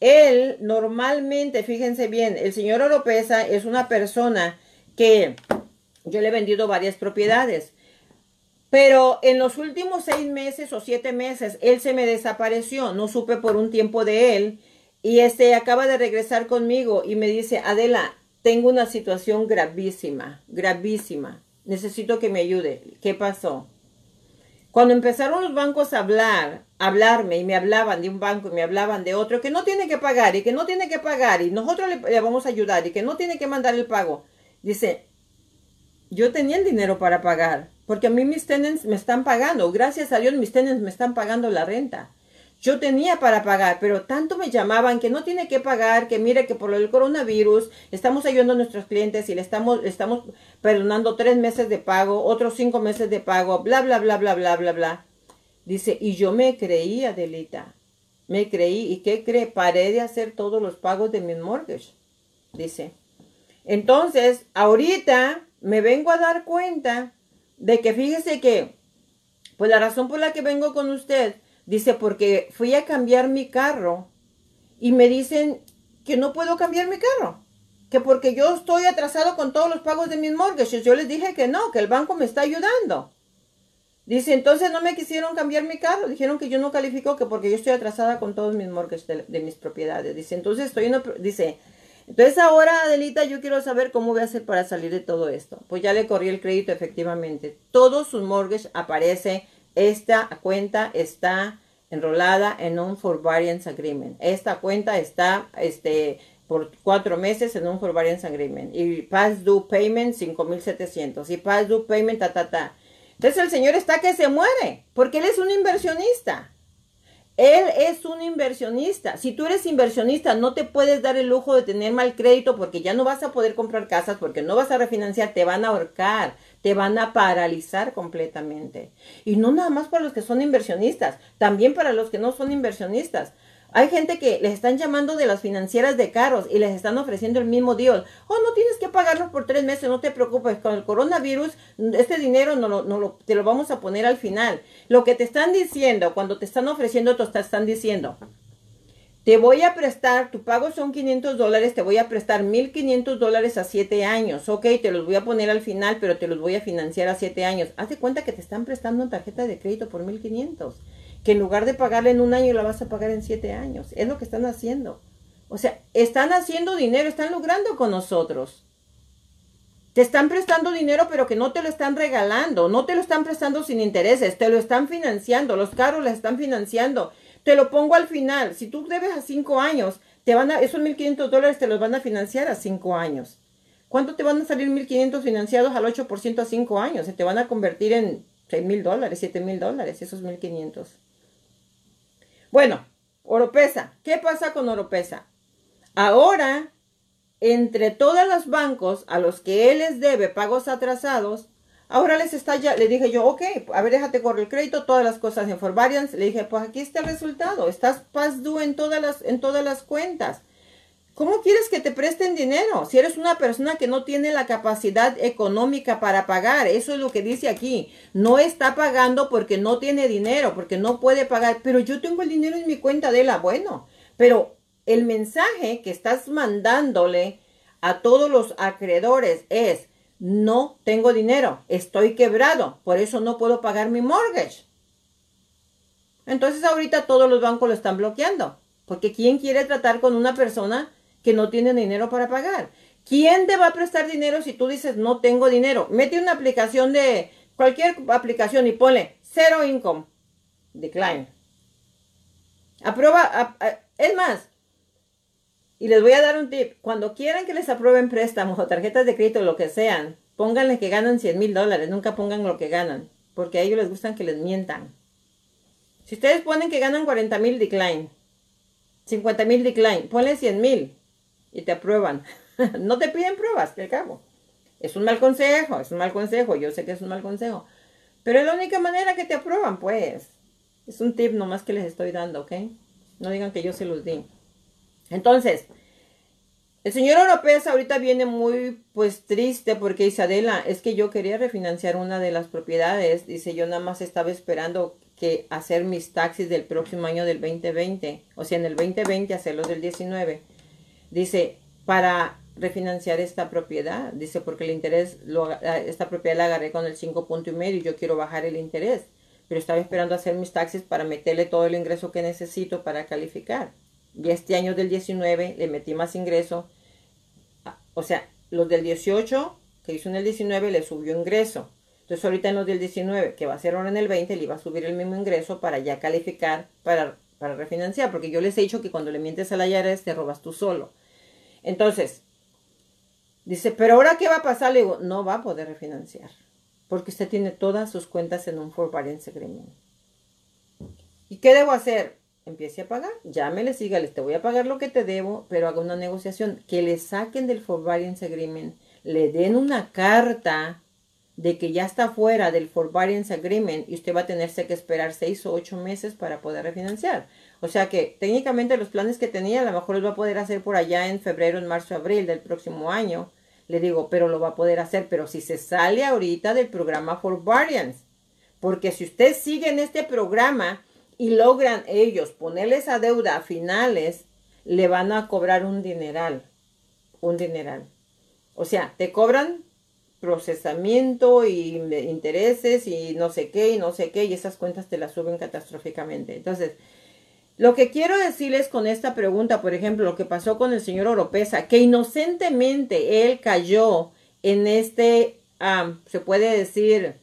Él normalmente, fíjense bien, el señor Oropesa es una persona que yo le he vendido varias propiedades. Pero en los últimos seis meses o siete meses, él se me desapareció. No supe por un tiempo de él. Y este acaba de regresar conmigo y me dice, Adela, tengo una situación gravísima, gravísima necesito que me ayude. ¿Qué pasó? Cuando empezaron los bancos a hablar, a hablarme y me hablaban de un banco y me hablaban de otro que no tiene que pagar y que no tiene que pagar y nosotros le, vamos a ayudar y que no tiene que mandar el pago. Dice, yo tenía el dinero para pagar, porque a mí mis tenants me están pagando. Gracias a Dios mis tenants me están pagando la renta. Yo tenía para pagar, pero tanto me llamaban que no tiene que pagar, que mire que por el coronavirus estamos ayudando a nuestros clientes y le estamos, estamos perdonando tres meses de pago, otros cinco meses de pago, bla, bla, bla, bla, bla, bla, bla. Dice, y yo me creí, Adelita, me creí, ¿y qué cree? Paré de hacer todos los pagos de mi mortgage, dice. Entonces, ahorita me vengo a dar cuenta de que fíjese que, pues la razón por la que vengo con usted, dice, porque fui a cambiar mi carro y me dicen que no puedo cambiar mi carro, que porque yo estoy atrasado con todos los pagos de mis mortgages. Yo les dije que no, que el banco me está ayudando. Dice, entonces no me quisieron cambiar mi carro. Dijeron que yo no califico, que porque yo estoy atrasada con todos mis mortgages de, mis propiedades. Dice, entonces estoy en, dice, entonces ahora, Adelita, yo quiero saber cómo voy a hacer para salir de todo esto. Pues ya le corrí el crédito efectivamente. Todos sus mortgage aparece. Esta cuenta está enrolada en un forbearance agreement. Esta cuenta está este, por cuatro meses en un forbearance agreement. Y past due payment 5,700. Y past due payment ta, ta, ta. Entonces el señor está que se muere. Porque él es un inversionista. Él es un inversionista. Si tú eres inversionista, no te puedes dar el lujo de tener mal crédito porque ya no vas a poder comprar casas, porque no vas a refinanciar, te van a ahorcar, te van a paralizar completamente. Y no nada más para los que son inversionistas, también para los que no son inversionistas. Hay gente que les están llamando de las financieras de carros y les están ofreciendo el mismo deal. Oh, no tienes que pagarlo por tres meses, no te preocupes. Con el coronavirus, este dinero no, lo, te lo vamos a poner al final. Lo que te están diciendo, cuando te están ofreciendo, te están diciendo, te voy a prestar, tu pago son 500 dólares, te voy a prestar 1500 dólares a siete años. Ok, te los voy a poner al final, pero te los voy a financiar a siete años. Haz de cuenta que te están prestando tarjeta de crédito por 1500 que en lugar de pagarle en un año la vas a pagar en siete años. Es lo que están haciendo. O sea, están haciendo dinero, están logrando con nosotros. Te están prestando dinero, pero que no te lo están regalando, no te lo están prestando sin intereses, te lo están financiando, los carros les están financiando. Te lo pongo al final. Si tú debes a cinco años, te van a, esos 1.500 dólares te los van a financiar a cinco años. ¿Cuánto te van a salir 1.500 financiados al 8% a cinco años? Se te van a convertir en seis mil dólares, siete mil dólares, esos 1.500. Bueno, Oropesa. ¿Qué pasa con Oropesa? Ahora, entre todos los bancos a los que él les debe pagos atrasados, ahora les está ya, le dije yo, ok, a ver, déjate correr el crédito, todas las cosas en Forvariance. Le dije, pues aquí está el resultado, estás past en todas las, en todas las cuentas. ¿Cómo quieres que te presten dinero? Si eres una persona que no tiene la capacidad económica para pagar, eso es lo que dice aquí. No está pagando porque no tiene dinero, porque no puede pagar, pero yo tengo el dinero en mi cuenta de la, bueno, pero el mensaje que estás mandándole a todos los acreedores es, no tengo dinero, estoy quebrado, por eso no puedo pagar mi mortgage. Entonces ahorita todos los bancos lo están bloqueando, porque ¿quién quiere tratar con una persona que no tiene dinero para pagar. ¿Quién te va a prestar dinero si tú dices no tengo dinero? Mete una aplicación de cualquier aplicación y ponle cero income, decline. Aprueba, es más, y les voy a dar un tip, cuando quieran que les aprueben préstamos o tarjetas de crédito, lo que sean, pónganle que ganan 100 mil dólares, nunca pongan lo que ganan, porque a ellos les gustan que les mientan. Si ustedes ponen que ganan 40 mil decline, 50 mil decline, ponle 100 mil y te aprueban. [laughs] no te piden pruebas, al cabo. Es un mal consejo, es un mal consejo, yo sé que es un mal consejo. Pero es la única manera que te aprueban, pues. Es un tip nomás que les estoy dando, ¿ok? No digan que yo se los di. Entonces, el señor Oropesa ahorita viene muy, pues, triste porque Isadela, es que yo quería refinanciar una de las propiedades. Dice, yo nada más estaba esperando que hacer mis taxis del próximo año del 2020. O sea, en el 2020 hacerlos del 19 Dice, para refinanciar esta propiedad, dice, porque el interés, lo, esta propiedad la agarré con el 5 punto y medio y yo quiero bajar el interés, pero estaba esperando hacer mis taxes para meterle todo el ingreso que necesito para calificar. Y este año del 19 le metí más ingreso, o sea, los del 18 que hizo en el 19 le subió ingreso. Entonces ahorita en los del 19, que va a ser ahora en el 20, le iba a subir el mismo ingreso para ya calificar para para refinanciar, porque yo les he dicho que cuando le mientes a la Yares te robas tú solo. Entonces, dice, pero ahora qué va a pasar? Le digo, no va a poder refinanciar. porque usted tiene todas sus cuentas en un forbearance agreement. ¿Y qué debo hacer? Empiece a pagar, llámele, sígales, te voy a pagar lo que te debo, pero haga una negociación, que le saquen del forbearance agreement, le den una carta de que ya está fuera del forbearance agreement y usted va a tenerse que esperar seis o ocho meses para poder refinanciar. O sea que técnicamente los planes que tenía a lo mejor los va a poder hacer por allá en febrero, en marzo, abril del próximo año. Le digo, pero lo va a poder hacer, pero si se sale ahorita del programa forbearance. Porque si usted sigue en este programa y logran ellos ponerle esa deuda a finales, le van a cobrar un dineral. Un dineral. O sea, te cobran procesamiento y intereses y no sé qué y no sé qué y esas cuentas te las suben catastróficamente. Entonces, lo que quiero decirles con esta pregunta, por ejemplo, lo que pasó con el señor Oropesa, que inocentemente él cayó en este, se puede decir,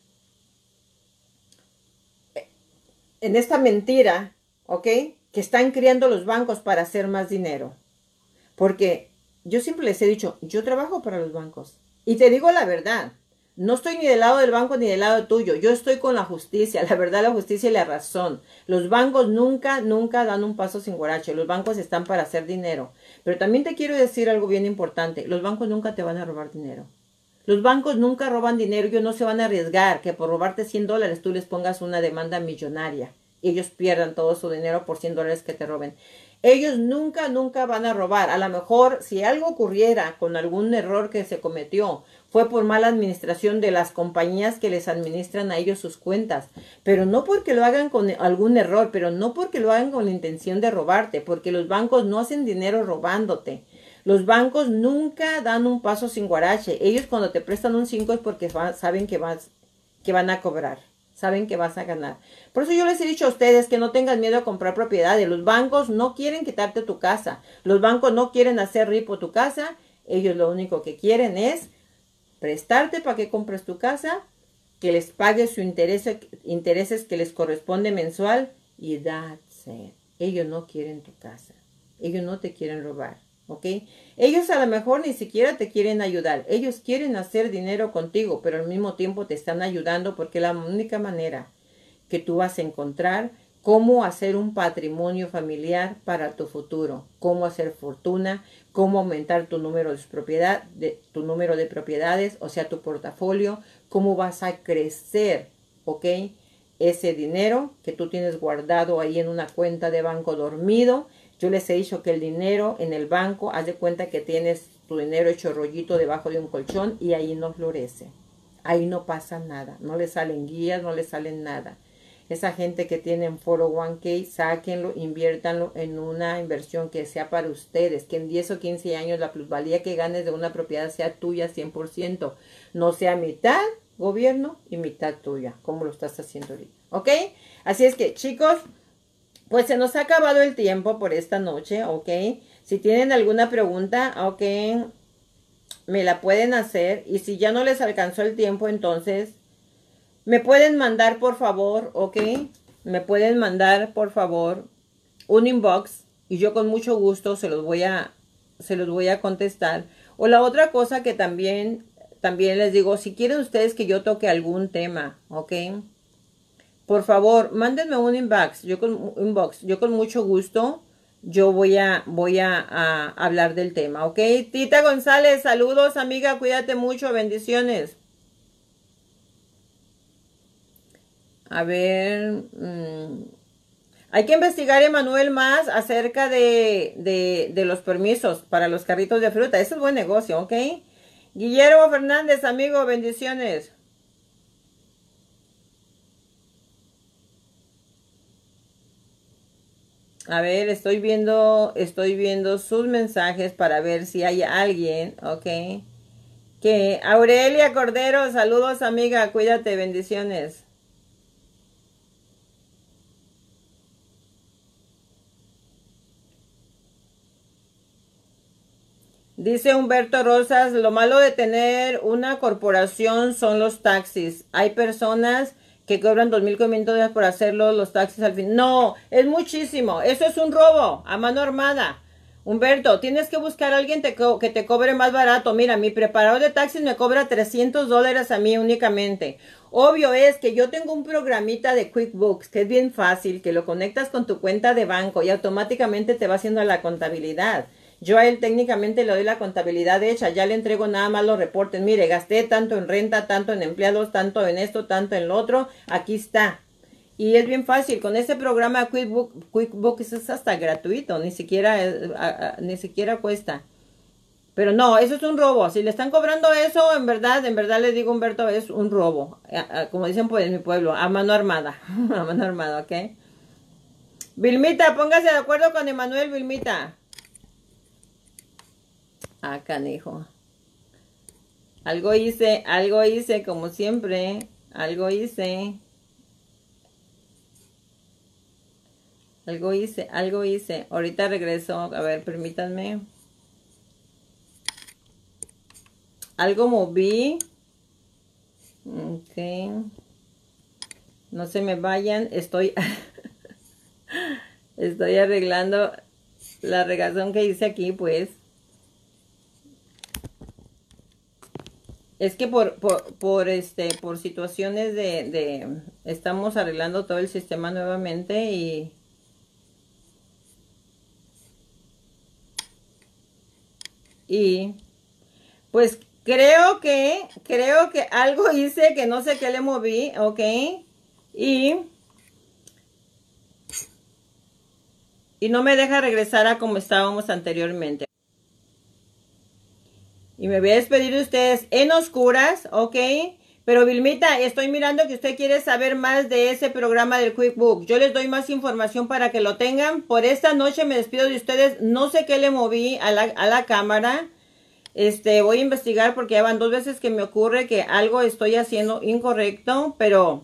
en esta mentira, ¿ok? Que están criando los bancos para hacer más dinero. Porque yo siempre les he dicho, yo trabajo para los bancos. Y te digo la verdad, no estoy ni del lado del banco ni del lado tuyo, yo estoy con la justicia, la verdad, la justicia y la razón. Los bancos nunca, nunca dan un paso sin guarache, los bancos están para hacer dinero. Pero también te quiero decir algo bien importante, los bancos nunca te van a robar dinero. Los bancos nunca roban dinero, ellos no se van a arriesgar que por robarte 100 dólares tú les pongas una demanda millonaria. Ellos pierdan todo su dinero por 100 dólares que te roben. Ellos nunca, nunca van a robar. A lo mejor si algo ocurriera con algún error que se cometió, fue por mala administración de las compañías que les administran a ellos sus cuentas. Pero no porque lo hagan con algún error, pero no porque lo hagan con la intención de robarte, porque los bancos no hacen dinero robándote. Los bancos nunca dan un paso sin guarache. Ellos cuando te prestan un 5 es porque saben que, vas, que van a cobrar saben que vas a ganar. Por eso yo les he dicho a ustedes que no tengan miedo a comprar propiedades. Los bancos no quieren quitarte tu casa. Los bancos no quieren hacer ripo tu casa. Ellos lo único que quieren es prestarte para que compres tu casa, que les pagues su interés, intereses que les corresponde mensual y that's. Ellos no quieren tu casa. Ellos no te quieren robar. ¿Ok? Ellos a lo mejor ni siquiera te quieren ayudar, ellos quieren hacer dinero contigo, pero al mismo tiempo te están ayudando porque es la única manera que tú vas a encontrar cómo hacer un patrimonio familiar para tu futuro, cómo hacer fortuna, cómo aumentar tu número de propiedad, tu número de propiedades, o sea, tu portafolio, cómo vas a crecer, ¿ok? Ese dinero que tú tienes guardado ahí en una cuenta de banco dormido, yo les he dicho que el dinero en el banco, haz de cuenta que tienes tu dinero hecho rollito debajo de un colchón y ahí no florece. Ahí no pasa nada. No le salen guías, no le salen nada. Esa gente que tiene en foro 1K, sáquenlo, inviértanlo en una inversión que sea para ustedes, que en 10 o 15 años la plusvalía que ganes de una propiedad sea tuya 100%, no sea mitad gobierno y mitad tuya, como lo estás haciendo ahorita. ¿Ok? Así es que, chicos, pues se nos ha acabado el tiempo por esta noche, ¿ok? Si tienen alguna pregunta, ok, me la pueden hacer. Y si ya no les alcanzó el tiempo, entonces, me pueden mandar, por favor, ok, me pueden mandar, por favor, un inbox y yo con mucho gusto se los voy a, se los voy a contestar. O la otra cosa que también, también les digo, si quieren ustedes que yo toque algún tema, ok, por favor, mándenme un inbox. Yo con, inbox. Yo con mucho gusto, yo voy a, voy a, hablar del tema, ¿ok? Tita González, saludos, amiga, cuídate mucho, bendiciones. A ver, mm, hay que investigar, Emanuel, más acerca de, de, de, los permisos para los carritos de fruta. Ese es buen negocio, ¿ok? Guillermo Fernández, amigo, bendiciones. A ver, estoy viendo, estoy viendo sus mensajes para ver si hay alguien, ok. Que Aurelia Cordero, saludos amiga, cuídate, bendiciones. Dice Humberto Rosas, lo malo de tener una corporación son los taxis. Hay personas que cobran 2.500 dólares por hacerlo los taxis al fin. No, es muchísimo. Eso es un robo a mano armada. Humberto, tienes que buscar a alguien que te cobre más barato. Mira, mi preparador de taxis me cobra 300 dólares a mí únicamente. Obvio es que yo tengo un programita de QuickBooks que es bien fácil, que lo conectas con tu cuenta de banco y automáticamente te va haciendo la contabilidad. Yo a él técnicamente le doy la contabilidad hecha, ya le entrego nada más los reportes. Mire, gasté tanto en renta, tanto en empleados, tanto en esto, tanto en lo otro. Aquí está. Y es bien fácil, con este programa QuickBooks, QuickBooks es hasta gratuito, ni siquiera, ni siquiera cuesta. Pero no, eso es un robo. Si le están cobrando eso, en verdad, en verdad le digo Humberto, es un robo. Como dicen pues en mi pueblo, a mano armada. [laughs] a mano armada, ¿ok? Vilmita, póngase de acuerdo con Emanuel Vilmita. Ah, canijo. Algo hice, algo hice, como siempre. Algo hice. Algo hice, algo hice. Ahorita regreso. A ver, permítanme. Algo moví. Ok. No se me vayan. Estoy... [laughs] estoy arreglando la regazón que hice aquí, pues. Es que por, por, este, por situaciones de, de, estamos arreglando todo el sistema nuevamente y y pues creo que, creo que algo hice que no sé qué le moví, ok, y y no me deja regresar a como estábamos anteriormente. Y me voy a despedir de ustedes en oscuras, ¿ok? Pero Vilmita, estoy mirando que usted quiere saber más de ese programa del QuickBook. Yo les doy más información para que lo tengan. Por esta noche me despido de ustedes. No sé qué le moví a la, a la cámara. Este, voy a investigar porque ya van dos veces que me ocurre que algo estoy haciendo incorrecto, pero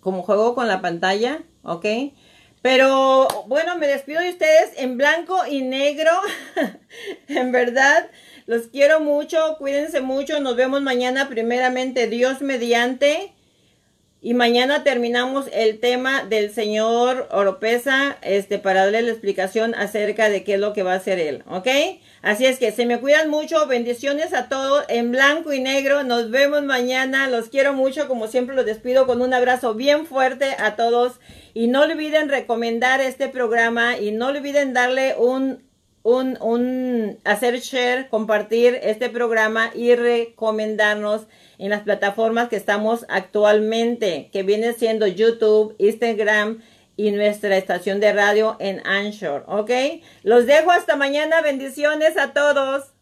como juego con la pantalla, ¿ok? Pero bueno, me despido de ustedes en blanco y negro. [laughs] en verdad, los quiero mucho, cuídense mucho. Nos vemos mañana, primeramente, Dios mediante. Y mañana terminamos el tema del señor Oropesa, este, para darle la explicación acerca de qué es lo que va a hacer él, ¿ok? Así es que se me cuidan mucho, bendiciones a todos en blanco y negro, nos vemos mañana, los quiero mucho, como siempre los despido con un abrazo bien fuerte a todos y no olviden recomendar este programa y no olviden darle un, un, un, hacer share, compartir este programa y recomendarnos en las plataformas que estamos actualmente, que viene siendo YouTube, Instagram, y nuestra estación de radio en Anchor, ¿ok? Los dejo hasta mañana, bendiciones a todos.